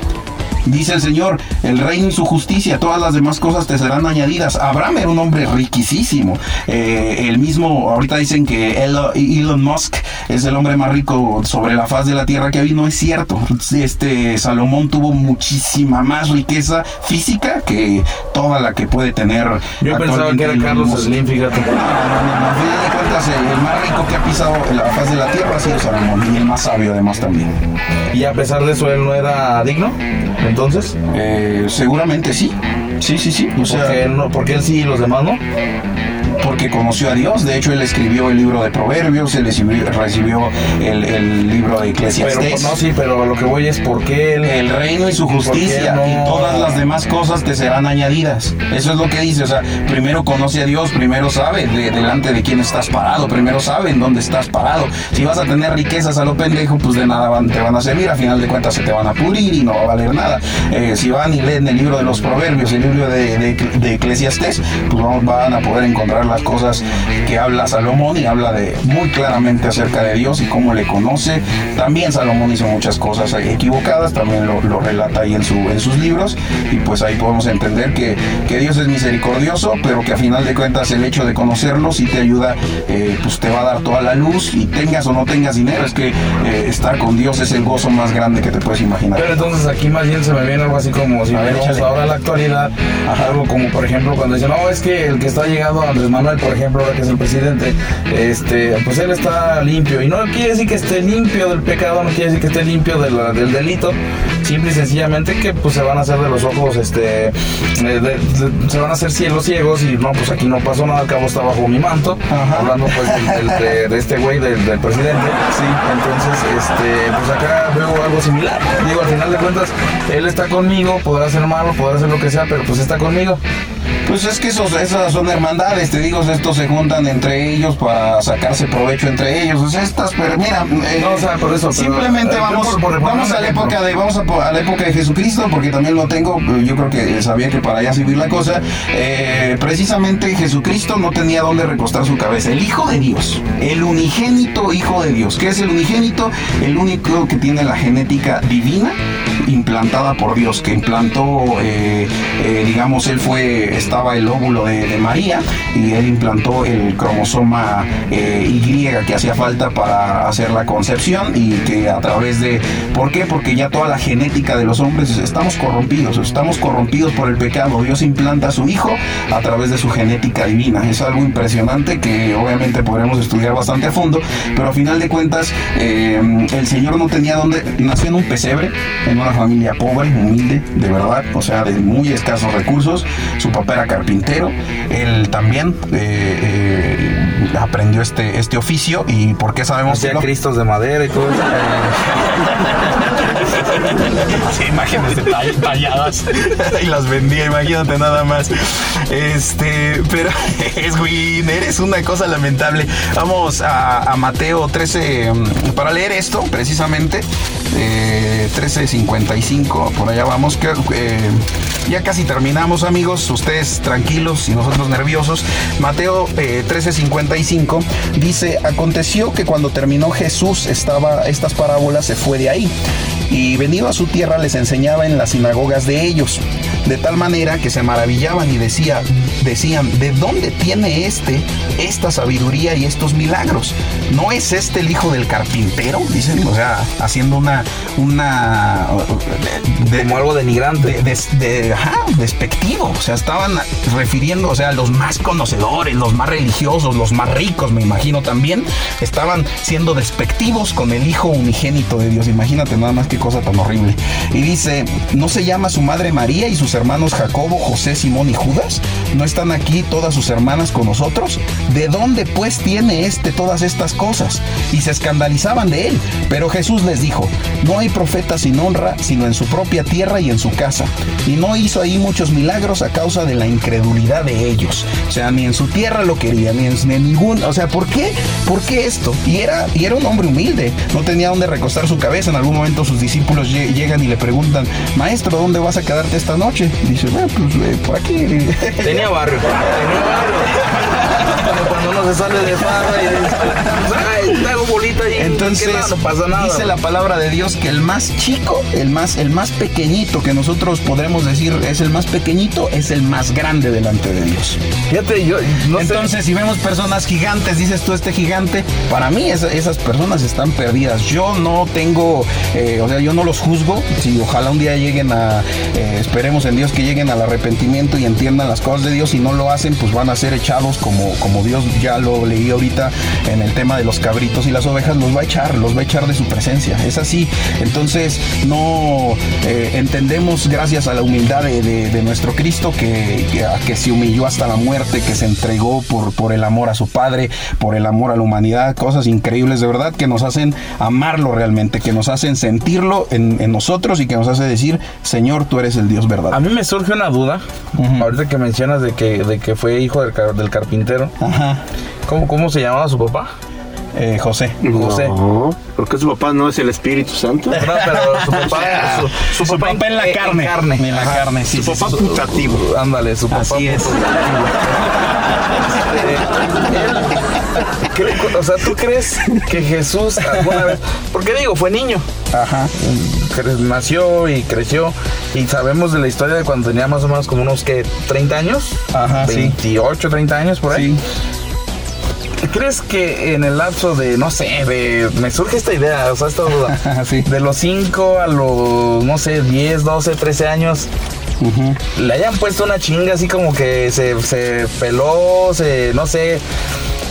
Dice el Señor, el reino y su justicia, todas las demás cosas te serán añadidas. Abraham era un hombre riquísimo. Eh, el mismo, ahorita dicen que Elo- Elon Musk es el hombre más rico sobre la faz de la tierra que hay. No es cierto. Este Salomón tuvo muchísima más riqueza física que toda la que puede tener. Yo pensaba que era Carlos Musk. Slim, fíjate. No, no, no, no, a final de cuentas, el más rico que ha pisado la faz de la tierra ha sido Salomón y el más sabio además también. Y a pesar de eso, él no era digno. Entonces, Eh, seguramente sí. Sí, sí, sí. O sea, porque no, porque él sí y los demás no. Porque conoció a Dios. De hecho, él escribió el libro de Proverbios, él recibió, recibió el, el libro de Pero, Eclesiastés. no, sí, pero lo que voy es porque él. El reino y su justicia y todas las demás cosas te serán añadidas. Eso es lo que dice. O sea, primero conoce a Dios, primero sabe de- delante de quién estás parado, primero sabe en dónde estás parado. Si vas a tener riquezas a lo pendejo, pues de nada van- te van a servir. A final de cuentas se te van a pudrir y no va a valer nada. Eh, si van y leen el libro de los proverbios, el libro de, de, de Eclesiastés, pues vamos- van a poder encontrar las cosas que habla Salomón y habla de muy claramente acerca de Dios y cómo le conoce. También Salomón hizo muchas cosas equivocadas, también lo, lo relata ahí en, su, en sus libros y pues ahí podemos entender que, que Dios es misericordioso, pero que a final de cuentas el hecho de conocerlo sí te ayuda, eh, pues te va a dar toda la luz y tengas o no tengas dinero, es que eh, estar con Dios es el gozo más grande que te puedes imaginar. Pero entonces aquí más bien se me viene algo así como si A ver, ahora la actualidad, algo como por ejemplo cuando dicen, no, es que el que está llegado a Andrés Manuel, por ejemplo, ahora que es el presidente, este, pues él está limpio. Y no quiere decir que esté limpio del pecado, no quiere decir que esté limpio de la- del delito, simple y sencillamente que pues se van a hacer de los ojos, este, eh, de- de- se van a hacer cielos ciegos y no, pues aquí no pasó nada, al cabo está bajo mi manto, Ajá. hablando pues del- del- de, de este güey, del, del presidente. Sí, entonces, este, pues acá veo algo similar. Digo, al final de cuentas, él está conmigo, podrá ser malo, podrá hacer lo que sea, pero pues está conmigo. Pues es que esos, esas son hermandades, te digo, estos se juntan entre ellos para sacarse provecho entre ellos. O sea, estas, pero mira, eh, No, o sea, por eso, simplemente vamos, por- por poner vamos a la época de, vamos a, la época de Jesucristo, porque también lo tengo, yo creo que sabía que para allá subir la cosa. eh, precisamente Jesucristo no tenía dónde recostar su cabeza. El Hijo de Dios, el unigénito Hijo de Dios. ¿Qué es el unigénito? El único que tiene la genética divina implantada por Dios, que implantó, eh, eh, digamos, él fue, estaba el óvulo de, de María y él implantó el cromosoma eh, Y que hacía falta para hacer la concepción y que a través de, ¿por qué? Porque ya toda la genética de los hombres estamos corrompidos, estamos corrompidos por el pecado. Dios implanta a su hijo a través de su genética divina. Es algo impresionante que obviamente podremos estudiar bastante a fondo, pero a final de cuentas eh, el Señor no tenía dónde, nació en un pesebre, en una familia pobre, humilde, de verdad, o sea, de muy escasos recursos. Su papá era carpintero, él también eh, eh, aprendió este, este oficio y ¿por qué sabemos Hacía cristos de madera y todo eso. Sí, imágenes de tall- talladas y las vendía, imagínate nada más. Este, pero es güey, eres una cosa lamentable. Vamos a, a Mateo 13 mm, para leer esto precisamente. Eh, 13.55, por allá vamos. que, eh, ya casi terminamos, amigos. Ustedes tranquilos y nosotros nerviosos. Mateo eh, 13.55 dice: Aconteció que cuando terminó Jesús estaba, estas parábolas, se fue de ahí y venido a su tierra les enseñaba en las sinagogas de ellos, de tal manera que se maravillaban y decía, decían, ¿de dónde tiene este esta sabiduría y estos milagros? ¿No es este el hijo del carpintero? Dicen, o sea, haciendo una, una, de- Como algo denigrante. de, de- de- ajá, despectivo. O sea, estaban refiriendo, o sea, los más conocedores, los más religiosos, los más ricos, me imagino también, estaban siendo despectivos con el hijo unigénito de Dios. Imagínate nada más qué cosa tan horrible. Y dice, ¿no se llama su madre María y sus hermanos Jacobo, José, Simón y Judas? ¿No está están aquí todas sus hermanas con nosotros? ¿De dónde pues tiene este todas estas cosas? Y se escandalizaban de él. Pero Jesús les dijo, no hay profeta sin honra, sino en su propia tierra y en su casa. Y no hizo ahí muchos milagros a causa de la incredulidad de ellos. O sea, ni en su tierra lo quería, ni en, en ningún... O sea, ¿por qué? ¿Por qué esto? Y era, y era un hombre humilde, no tenía dónde recostar su cabeza. En algún momento sus discípulos lle- llegan y le preguntan, maestro, ¿dónde vas a quedarte esta noche? Dice, bueno, pues eh, por aquí. Tenía barrio. Tenía barrio. Cuando uno se sale de farra y dice, ay, te hago bolita y Entonces, nada, no pasa nada. dice la palabra de Dios que el más chico, el más, el más pequeñito, que nosotros podremos decir es el más pequeñito, es el más grande delante de Dios. Fíjate, yo no Entonces, si vemos personas gigantes, dices tú este gigante, para mí esa- esas personas están perdidas. Yo no tengo, eh, o sea, yo no los juzgo. Si ojalá un día lleguen a, eh, esperemos en Dios que lleguen al arrepentimiento y entiendan las cosas de Dios. Si no lo hacen, pues van a ser echados como, como Dios ya lo leí ahorita en el tema de los cabritos y las ovejas, los va a echar, los va a echar de su presencia. Es así. Entonces, no eh, entendemos gracias a la humildad de, de- de nuestro Cristo que, que, que se humilló hasta la muerte, que se entregó por, por el amor a su Padre, por el amor a la humanidad, cosas increíbles de verdad que nos hacen amarlo realmente, que nos hacen sentirlo en, en nosotros y que nos hace decir, Señor, tú eres el Dios A verdadero. mí me surge una duda, ahorita que mencionas de que, de que fue hijo del, car- del carpintero. Ajá. ¿Cómo, ¿Cómo se llamaba su papá? Eh, José. José. No, porque su papá no es el Espíritu Santo. No, pero su papá, su, su papá en la en carne. carne. En la Ajá. carne, sí, Su sí, papá sí. putativo. Ándale, su papá. Así es. Él- o sea, ¿tú crees que Jesús alguna vez, porque digo, fue niño, Ajá. nació y creció y sabemos de la historia de cuando tenía más o menos como unos que 30 años, Ajá, sí. 28, 30 años por ahí. Sí. ¿Crees que en el lapso de, no sé, de, me surge esta idea, o sea, esta duda, Sí. de los 5 a los, no sé, 10, 12, 13 años, Ujú. le hayan puesto una chinga así como que se, se peló, se, no sé,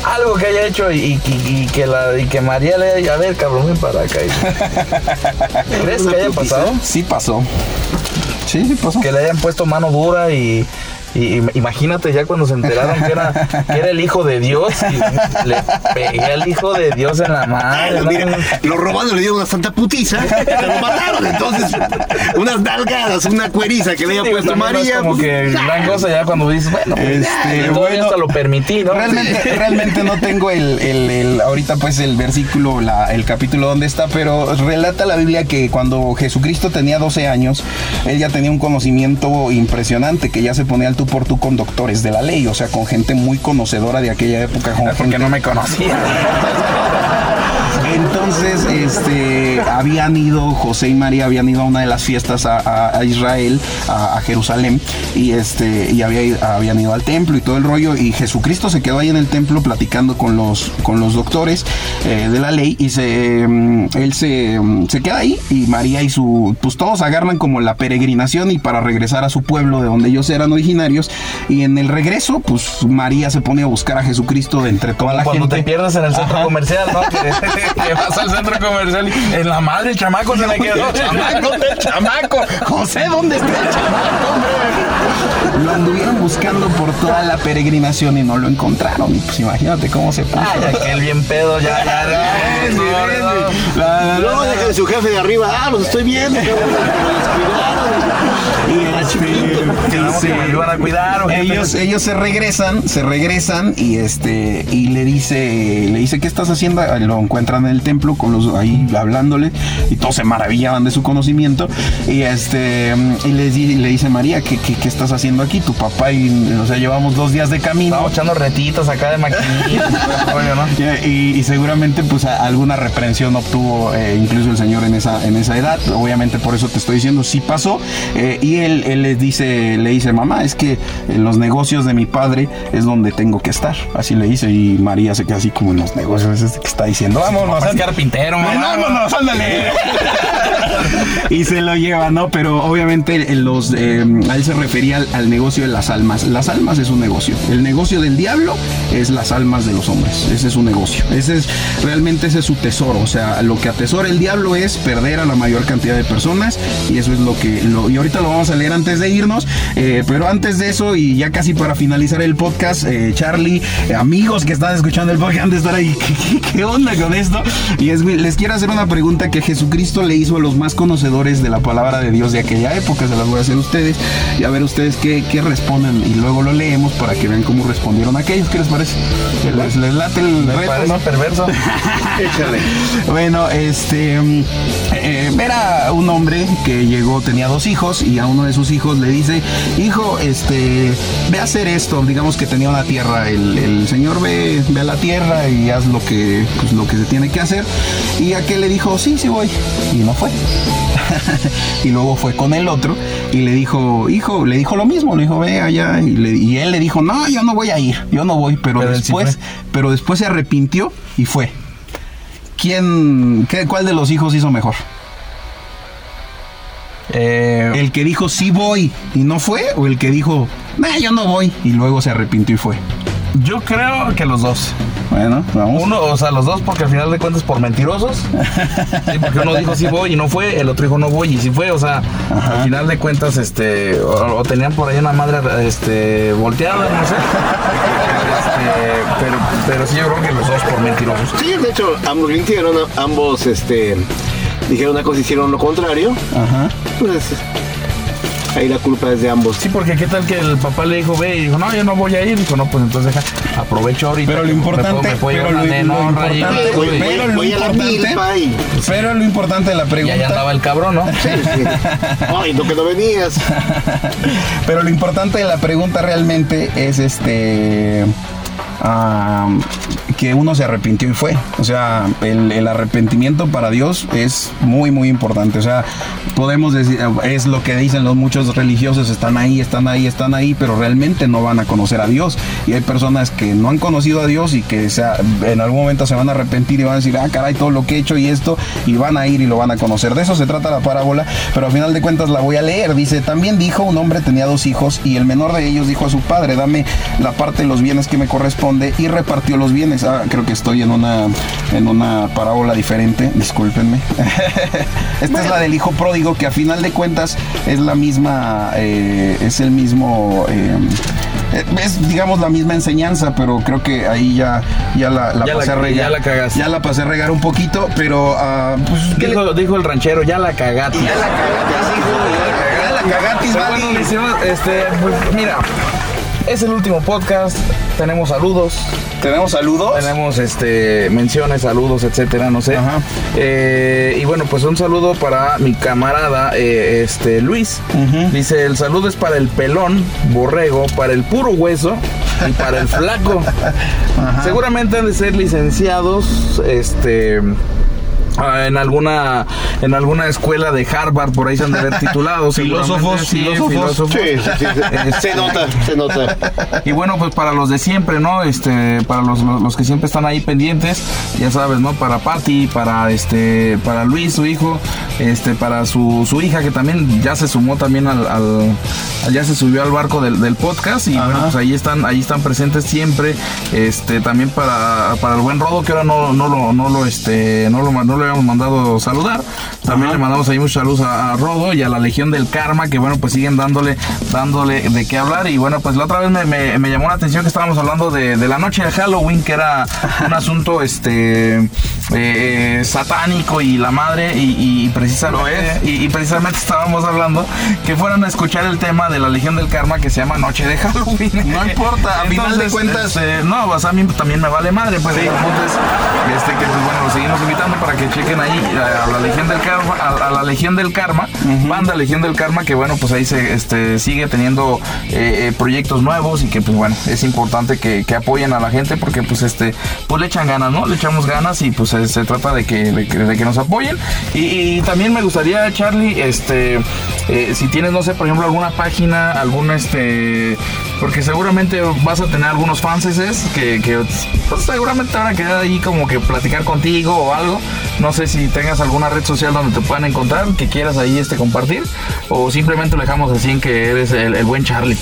algo que haya hecho y, y- y que la y que María le haya, a ver, cabrón, ven para acá. ¿Crees que haya pasado? Sí pasó. Sí, sí pasó. Que le hayan puesto mano dura y, y- imagínate ya cuando se enteraron que era, que era el hijo de Dios y le pegué al hijo de Dios en la madre. Mira, los robados le dieron una santa putiza, lo mataron. Entonces, unas nalgadas, una cueriza que le haya Digo, puesto María. como pues, que gran cosa ya cuando dices, bueno, pues, Este, bueno, hasta lo permití, ¿no? Realmente, realmente no tengo el, el- el- ahorita pues el versículo, la- el capítulo donde está, pero relata la Biblia que cuando Jesucristo tenía 12 años, él ya tenía un conocimiento impresionante, que ya se ponía al tú por tú con doctores de la ley, o sea, con gente muy conocedora de aquella época. Con Porque gente- no me conocía. Entonces, este, habían ido, José y María habían ido a una de las fiestas a, a- a Israel, a, a Jerusalén, y este, y había habían ido al templo y todo el rollo, y Jesucristo se quedó ahí en el templo platicando con los, con los doctores eh, de la ley, y se, mm, él se, mm, se queda ahí, y María y su, pues todos agarran como la peregrinación y para regresar a su pueblo de donde ellos eran originarios, y en el regreso, pues María se pone a buscar a Jesucristo de entre toda la Cuando gente. te pierdes en el centro Ajá. comercial, ¿no? Que vas al centro comercial y en la madre el chamaco se me quedó. chamaco, el chamaco. José, ¿dónde está el chamaco, hombre? Lo anduvieron buscando por toda la peregrinación y no lo encontraron. Y pues imagínate cómo se puso. Ay, aquel bien pedo, ya, ya. ya. No, no. Deja de su jefe de arriba. Ah, los estoy viendo. y este, Quedamos que dice- me ayudan a cuidar. ¿o qué? ellos, ellos se regresan, se regresan y este y le dice, le dice ¿qué estás haciendo? Lo encuentran en el templo con los ahí hablándole y todos se maravillaban de su conocimiento y este y le, di- le dice María ¿qué, qué, qué estás haciendo aquí? Tu papá y o sea llevamos dos días de camino. Estamos echando retitos acá de. Ya, Y, y seguramente pues alguna reprensión obtuvo eh, incluso el señor en esa en esa edad obviamente por eso te estoy diciendo sí pasó eh, y él, él le dice le dice mamá es que en los negocios de mi padre es donde tengo que estar así le dice y María se queda así como en los negocios es que está diciendo vámonos Ándale". carpintero, mamá. vámonos ándale y se lo lleva, ¿no? Pero obviamente en los, eh, a él se refería al, al negocio de las almas. Las almas es un negocio. El negocio del diablo es las almas de los hombres. Ese es su negocio. Ese es realmente ese es su tesoro. O sea, lo que atesora el diablo es perder a la mayor cantidad de personas y eso es lo que lo, y ahorita lo vamos a leer antes de irnos. eh, pero antes de eso y ya casi para finalizar el podcast, eh, Charlie, eh, amigos que están escuchando el podcast han de estar ahí. ¿Qué, qué- qué onda con esto? Y es, les quiero hacer una pregunta que Jesucristo le hizo a los más conocedores de la palabra de Dios de aquella época. Se las voy a hacer a ustedes y a ver ustedes qué, qué responden y luego lo leemos para que vean cómo respondieron aquellos. ¿Qué les parece? ¿Les, les late el Me reto, parece no? perverso. Échale. Bueno, este mm, eh, era un hombre que llegó, tenía dos hijos y a uno de sus hijos le dice, hijo, este, ve a hacer esto. Digamos que tenía una tierra, el, el señor ve, ve a la tierra y haz lo que, pues, lo que se tiene que hacer. Y aquel le dijo, sí, sí voy. Y no fue. y luego fue con el otro y le dijo, hijo, le dijo lo mismo, le dijo, ve allá. Y, le- y él le dijo, no, yo no voy a ir, yo no voy. Pero, Pero él sí después, pero después se arrepintió y fue. ¿Quién, qué, cuál de los hijos hizo mejor? Eh, ¿El que dijo sí voy y no fue? ¿O el que dijo, nah, yo no voy y luego se arrepintió y fue? Yo creo que los dos. Bueno, vamos. Uno, o sea, los dos, porque al final de cuentas por mentirosos. Sí, porque uno dijo sí voy y no fue, el otro dijo no voy y sí fue. O sea, al final de cuentas, este, o, o tenían por ahí una madre, este, volteada, no sé. Este, pero, pero sí, yo creo que los dos por mentirosos. Sí, de hecho, ambos mintieron, ambos este, dijeron una cosa y hicieron lo contrario. Ajá. Pues ahí la culpa es de ambos. Sí, porque qué tal que el papá le dijo ve y dijo no, yo no voy a ir. Dijo no, pues entonces deja, aprovecho ahorita. Pero lo importante, pero lo, y- importante, pero lo importante, milpa y- pero lo importante de la Y pregunta, ahí andaba el cabrón, ¿no? Sí, sí. Ay, no que no venías. pero lo importante de la pregunta realmente es este que uno se arrepintió y fue. O sea, el, arrepentimiento para Dios es muy, muy importante. O sea, podemos decir, es lo que dicen los muchos religiosos, están ahí, están ahí, están ahí, pero realmente no van a conocer a Dios. Y hay personas que no han conocido a Dios y que sea, en algún momento se van a arrepentir y van a decir, ah, caray, todo lo que he hecho y esto, y van a ir y lo van a conocer. De eso se trata la parábola, pero al final de cuentas la voy a leer. Dice, también dijo, un hombre tenía dos hijos y el menor de ellos dijo a su padre, dame la parte de los bienes que me corresponde y repartió los bienes. Ah, creo que estoy en una, en una parábola diferente, discúlpenme. Esta es la del hijo pródigo, que a final de cuentas es la misma, eh, es el mismo... eh, es digamos la misma enseñanza, pero creo que ahí ya, ya la, la Ya la- pasé a regar. ya la cagaste. Ya la pasé a regar un poquito, pero ah, pues, ¿qué le- Dijo, dijo el ranchero, ya la cagaste. ya la cagatis, hijo, ya la bueno, este, pues mira, es el último podcast. Tenemos saludos, Tenemos saludos. tenemos este menciones, saludos, etcétera, no sé. Ajá. Eh, y bueno, pues un saludo para mi camarada eh, este Luis. Dice, el saludo es para el pelón, borrego, para el puro hueso y para el flaco. Seguramente han de ser licenciados, este en alguna en alguna escuela de Harvard por ahí se han de ver titulados Filósofos, filósofos. Sí, sí, sí. Se, se nota, se nota. y bueno, pues para los de siempre, ¿no? Este, para los, los, los que siempre están ahí pendientes, ya sabes, ¿no? Para Patty, para este, para Luis, su hijo, este, para su, su hija que también ya se sumó también al, al- ya se subió al barco del, del podcast y Ajá. bueno, pues ahí están, ahí están presentes siempre, este, también para, para el buen Rodo que ahora no, no lo, no lo, este, no lo, no lo habíamos mandado saludar. También le mandamos ahí muchos saludos a, a Rodo y a la Legión del Karma, que bueno, pues siguen dándole, dándole de qué hablar. Y bueno, pues la otra vez me, me- me llamó la atención que estábamos hablando de, de la noche de Halloween, que era un asunto este eh, satánico y la madre, y, y precisamente, y, y precisamente estábamos hablando que fueran a escuchar el tema de la Legión del Karma que se llama Noche de Halloween. No importa, a final de cuentas- este, no, sea, a mí también me vale madre, pues el punto es, este, que pues, bueno, los seguimos invitando para que chequen ahí a, la Legión del Karma, a, a la Legión del Karma, banda Legión del Karma, que bueno, pues ahí se este, sigue teniendo eh, eh, proyectos nuevos y que pues bueno, es importante que, que apoyen a la gente porque pues este, pues le echan ganas, ¿no? Le echamos ganas y pues se, se trata de que, de que, de que nos apoyen. Y, y también me gustaría, Charlie, este, eh, si tienes, no sé, por ejemplo, alguna página, algún este Porque seguramente vas a tener algunos fans que, que pues, seguramente van a quedar ahí como que platicar contigo o algo. No sé si tengas alguna red social donde te puedan encontrar, que quieras ahí este compartir. O simplemente lo dejamos así en que eres el, el buen Charlie.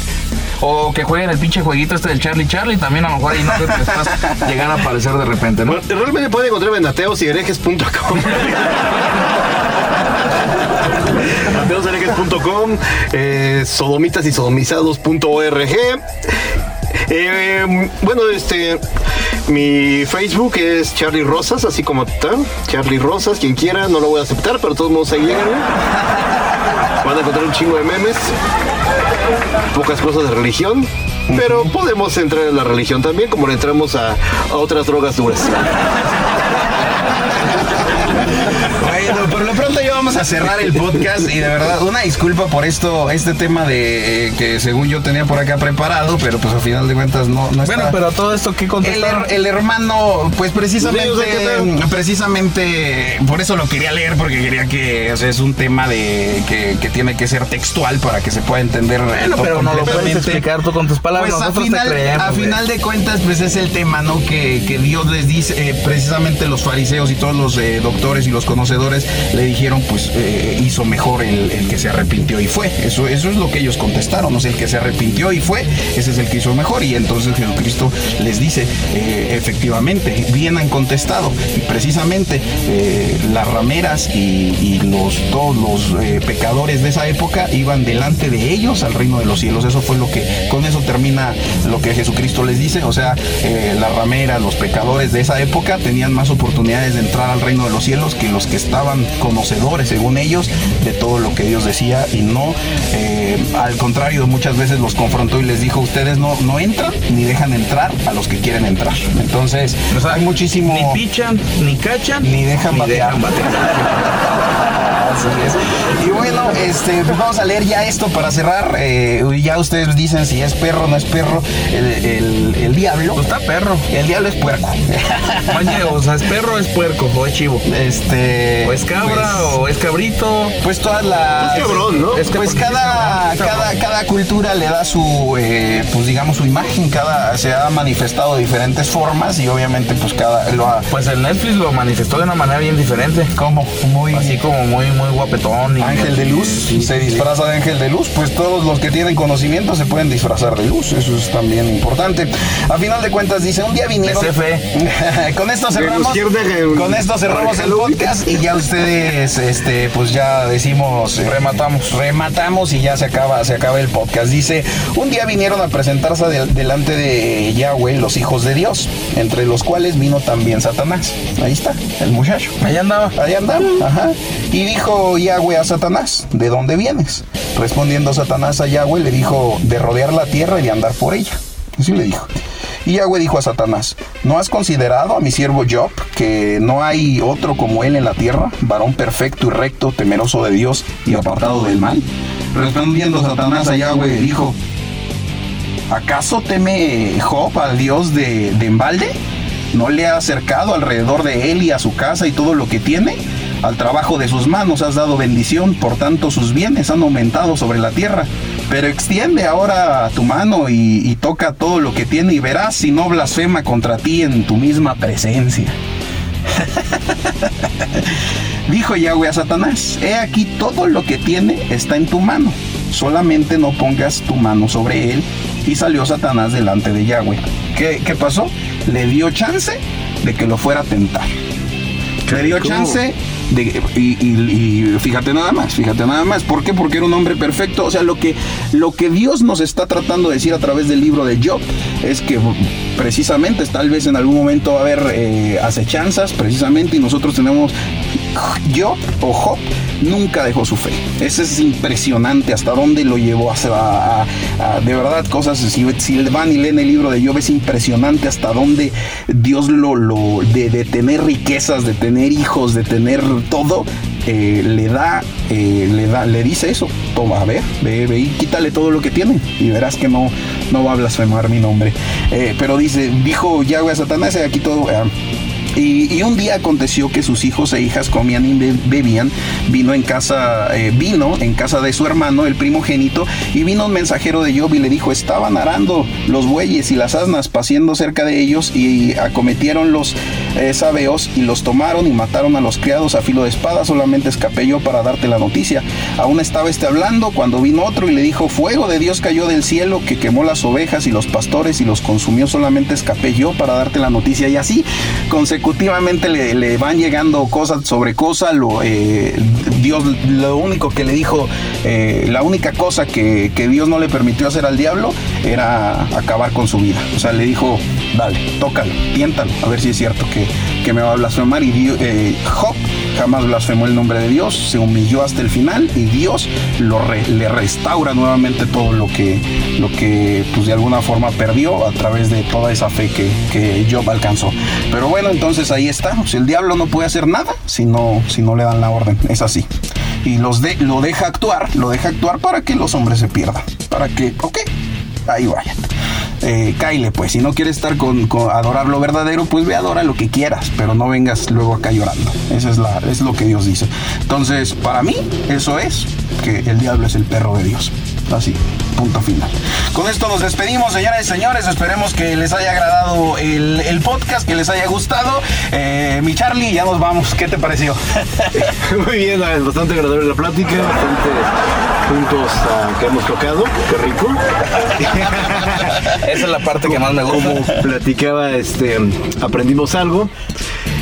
O que jueguen el pinche jueguito este del Charlie Charlie. También a lo mejor ahí no te estás llegar a aparecer de repente, ¿no? Bueno, realmente pueden encontrarme en ateosiherejes.com. ateosiherejes.com, eh, sodomitas y sodomizados.org. Eh, bueno, este, mi Facebook es Charlie Rosas, así como tal. Charlie Rosas, quien quiera, no lo voy a aceptar, pero todos modos ahí llegan. Van a encontrar un chingo de memes, pocas cosas de religión, pero podemos entrar en la religión también, como le entramos a, a otras drogas duras. Bueno, por lo pronto ya vamos a cerrar el podcast y de verdad una disculpa por esto, este tema de eh, que según yo tenía por acá preparado, pero pues al final de cuentas no, no está. Bueno, pero todo esto que El, her- el hermano, pues precisamente, Sí, o sea, ¿qué tal? precisamente por eso lo quería leer, porque quería que, o sea, es un tema de que, que tiene que ser textual para que se pueda entender. Bueno, todo pero no lo puedes explicar tú con tus palabras. Pues a final, te creemos. a final de cuentas, pues es el tema, ¿no? Que, que Dios les dice, eh, precisamente los fariseos y todos los eh, doctores y los conocedores le dijeron, pues eh, hizo mejor el, que se arrepintió y fue. Eso, eso es lo que ellos contestaron, o sea, el que se arrepintió y fue, ese es el que hizo mejor. Y entonces Jesucristo les dice, eh, efectivamente, bien han contestado. Y precisamente eh, las rameras y, los, todos los pecadores de esa época iban delante de ellos al reino de los cielos. Eso fue lo que, con eso termina lo que Jesucristo les dice. O sea, las rameras, los pecadores de esa época tenían más oportunidades de entrar al reino de los cielos que los que estaban conocedores, según ellos, de todo lo que Dios decía y no, eh, al contrario, muchas veces los confrontó y les dijo, ustedes no, no entran ni dejan entrar a los que quieren entrar. Entonces, O sea, hay muchísimo... Ni pichan, ni cachan, Ni dejan batear. dejan Así es. Y bueno, este, pues vamos a leer ya esto para cerrar. Eh, ya ustedes dicen si es perro o no es perro. El, el- el diablo. Pues está perro. El diablo es puerco. Oye, o sea, es perro, es puerco, o es chivo. Este. O es cabra, pues, o es cabrito. Pues todas las. Es cabrón, ¿no? Es que Pues cada, es cabrón, cada, cada cultura le da su, eh, pues digamos, su imagen. Cada se ha manifestado de diferentes formas y obviamente, pues cada lo ha. Pues el Netflix lo manifestó de una manera bien diferente. Como muy. Así como muy, muy guapetón. Y Ángel de luz, Sí, se sí. disfraza de ángel de luz, pues todos los que tienen conocimiento se pueden disfrazar de luz, eso es también importante. A final de cuentas dice, un día vinieron... CFE. con esto cerramos, con esto cerramos el podcast y ya ustedes, este, pues ya decimos... eh, Rematamos. Rematamos y ya se acaba, se acaba el podcast. Dice, un día vinieron a presentarse del- delante de Yahweh los hijos de Dios, entre los cuales vino también Satanás. Ahí está, el muchacho. Ahí andaba. Ahí andaba, ajá. Y dijo Yahweh a Satanás, ¿de dónde vienes? Respondiendo Satanás a Yahweh, le dijo, de rodear la tierra y de andar por ella. Así le dijo. Y Yahweh dijo a Satanás, ¿no has considerado a mi siervo Job, que no hay otro como él en la tierra, varón perfecto y recto, temeroso de Dios y apartado del mal? Respondiendo Satanás a Yahweh, dijo, ¿acaso teme Job al Dios de, de embalde? ¿No le ha acercado alrededor de él y a su casa y todo lo que tiene? Al trabajo de sus manos has dado bendición, por tanto sus bienes han aumentado sobre la tierra. Pero extiende ahora tu mano y, y toca todo lo que tiene y verás si no blasfema contra ti en tu misma presencia. Dijo Yahweh a Satanás, he aquí todo lo que tiene está en tu mano, solamente no pongas tu mano sobre él. Y salió Satanás delante de Yahweh. ¿Qué, qué pasó? Le dio chance de que lo fuera a tentar. Le dio chance y fíjate nada más, fíjate nada más. ¿Por qué? Porque era un hombre perfecto. O sea, lo que, lo que Dios nos está tratando de decir a través del libro de Job es que precisamente tal vez en algún momento va a haber eh, acechanzas, precisamente, y nosotros tenemos Job o Job nunca dejó su fe. Ese es impresionante hasta dónde lo llevó a, a- de verdad cosas. Si, van y leen el libro de Job es impresionante hasta dónde Dios lo, lo de, de tener riquezas, de tener hijos, de tener todo. eh, le da, eh, le da, le dice eso. Toma, a ver, ve, ve y quítale todo lo que tiene y verás que no, no va a blasfemar mi nombre. Eh, pero dice, dijo Yahweh a Satanás, "He aquí todo. Y, y un día aconteció que sus hijos e hijas comían y be- bebían. Vino en casa, eh, vino en casa de su hermano, el primogénito, y vino un mensajero de Job y le dijo, estaban arando los bueyes y las asnas paciendo cerca de ellos y acometieron los eh, sabeos y los tomaron y mataron a los criados a filo de espada, solamente escapé yo para darte la noticia. Aún estaba este hablando cuando vino otro y le dijo, fuego de Dios cayó del cielo que quemó las ovejas y los pastores y los consumió, solamente escapé yo para darte la noticia. Y así consecutivamente le, van llegando cosas sobre cosas, lo, eh, Dios lo único que le dijo, eh, la única cosa que, que Dios no le permitió hacer al diablo era acabar con su vida. O sea, le dijo, dale, tócalo, tiéntalo, a ver si es cierto que, que me va a blasfemar. Y Dio- eh, Job jamás blasfemó el nombre de Dios, se humilló hasta el final y Dios lo le restaura nuevamente todo lo que, lo que pues, de alguna forma perdió a través de toda esa fe que, que Job alcanzó. Pero bueno, entonces ahí está. El diablo no puede hacer nada si no, si no le dan la orden. Es así. Y los de, lo deja actuar, lo deja actuar para que los hombres se pierdan. Para que, ok, ahí vayan. Eh, pues si no quieres estar con, adorar lo verdadero, pues ve adora lo que quieras, pero no vengas luego acá llorando. Eso es, la, es lo que Dios dice. Entonces, para mí, eso es que el diablo es el perro de Dios. Así, punto final. Con esto nos despedimos, señoras y señores. Esperemos que les haya agradado el, el podcast, que les haya gustado. Eh, mi Charlie, ya nos vamos. ¿Qué te pareció? Muy bien, ah, bastante agradable la plática, bastante puntos ah, que hemos tocado, qué rico. Esa es la parte que más me gusta. Como platicaba, este, aprendimos algo.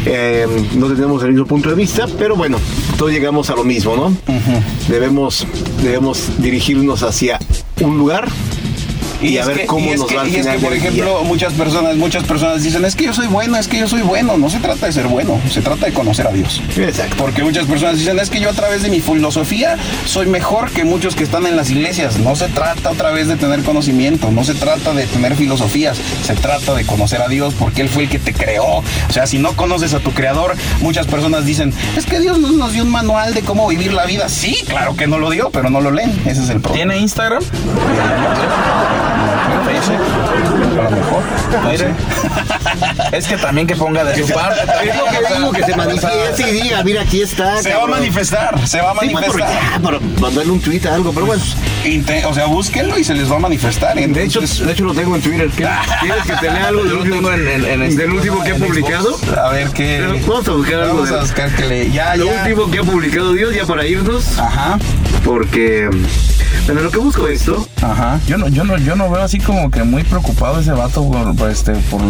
Eh, no tenemos el mismo punto de vista, pero bueno, todos llegamos a lo mismo, ¿no? debemos, debemos dirigirnos hacia un lugar y, a ver que- cómo nos que- va al y es que, por día. ejemplo, muchas personas, muchas personas dicen, es que yo soy bueno, es que yo soy bueno. No se trata de ser bueno, se trata de conocer a Dios. Exacto. Porque muchas personas dicen, es que yo a través de mi filosofía soy mejor que muchos que están en las iglesias. No se trata otra vez de tener conocimiento, no se trata de tener filosofías, se trata de conocer a Dios porque Él fue el que te creó. O sea, si no conoces a tu creador, muchas personas dicen, es que Dios no nos dio un manual de cómo vivir la vida. Sí, claro que no lo dio, pero no lo leen. Ese es el problema. ¿Tiene Instagram? A lo mejor. Es que también que ponga de su parte. Es lo que digo, que se manifieste y diga, mira, aquí está. Se va a cabrón". manifestar, se va a Sí, manifestar. para mandarle un tweet a algo, pero bueno. Inte- o sea, búsquenlo y se les va a manifestar. De hecho, de hecho lo tengo en Twitter. ¿Qué- ¿Quieres que te lea algo del último, tengo en- en- en este- del último que ha en publicado? a ver qué. Vamos a buscar algo Vamos de- a buscar que le. Ya, Lo ya. último que ha publicado Dios, ya para irnos, Ajá, porque bueno, lo que busco esto, ajá. Yo no, yo no, yo no veo así como que muy preocupado ese vato por, por este, por,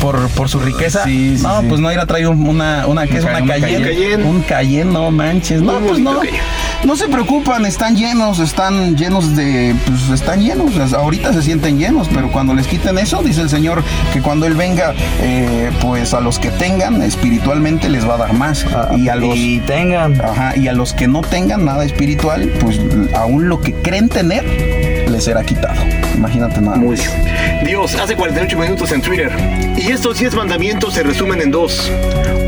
por, por su riqueza. Sí, sí, no, sí. pues no ir a traer un- una, una, ¿qué es? Un Una ca- un Cayenne. Cayenne. Un Cayenne, no manches. No, pues no. Cayenne. No se preocupan, están llenos, están llenos de. Pues están llenos. ahorita se sienten llenos, pero cuando les quiten eso, dice el Señor que cuando Él venga, eh, pues a los que tengan espiritualmente les va a dar más. y a los. Ah, Y tengan. Ajá, y a los que no tengan nada espiritual, pues aún lo que creen tener les será quitado. Imagínate nada. muy. Dios, hace 48 minutos en Twitter. Y estos 10 mandamientos se resumen en dos.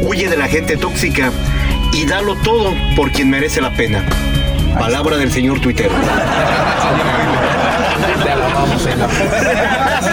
Huye de la gente tóxica y dalo todo por quien merece la pena. Palabra del señor Twitter. Ela.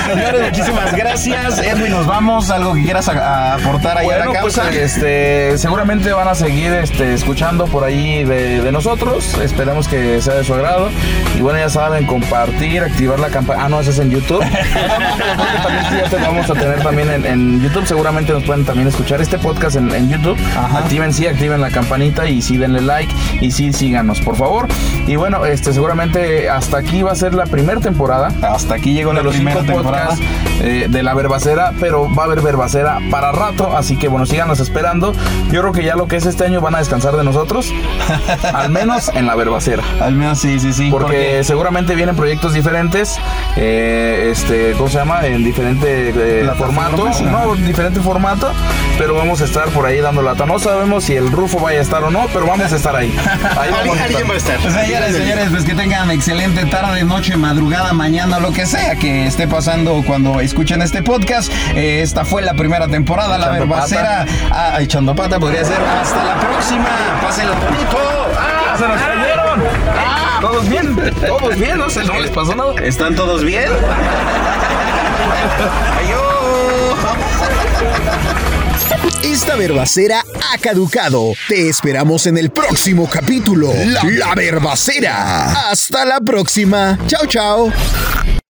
Señores, muchísimas gracias. Edwin, nos vamos. ¿Algo que quieras a- a aportar ahí a Bueno, la pues causa? este, seguramente van a seguir este, escuchando por ahí de, de nosotros. Esperamos que sea de su agrado. Y bueno, ya saben, compartir, activar la campana. Ah, no, eso es en YouTube. También ya te vamos a tener también en, en YouTube. Seguramente nos pueden también escuchar este podcast en, en YouTube. Activen, sí, activen la campanita y sí, denle like. Y sí, síganos, por favor. Y bueno, este, seguramente hasta aquí va a ser la primera temporada Hasta aquí llegó de la primera temporada. eh, de la verbacera, pero va a haber verbacera para rato, así que bueno, síganos esperando. Yo creo que ya lo que es este año van a descansar de nosotros, al menos en la verbacera. Al menos sí, sí, sí. Porque seguramente vienen proyectos diferentes, eh, este, ¿cómo se llama? En diferente eh, formato, no, diferente formato, pero vamos a estar por ahí dando lata. No sabemos si el Rufo vaya a estar o no, pero vamos a estar ahí. Ahí vamos a estar. Alguien va a estar. Pues, Señores, señores, pues que tengan excelente tarde, noche, madrugada, mañana, lo que sea que esté pasando cuando escuchen este podcast. Eh, esta fue la primera temporada, La Verbacera. Ah, echando pata podría ser. Hasta la próxima. Pásenla bonito. ¡Ah, se nos cayeron! ¡Ah! ¿Todos bien? ¿Todos bien? No sé, no les pasó nada. ¿Están todos bien? Adiós. Esta verbacera ha caducado. Te esperamos en el próximo capítulo. La, verbacera. Hasta la próxima. Chao, chao.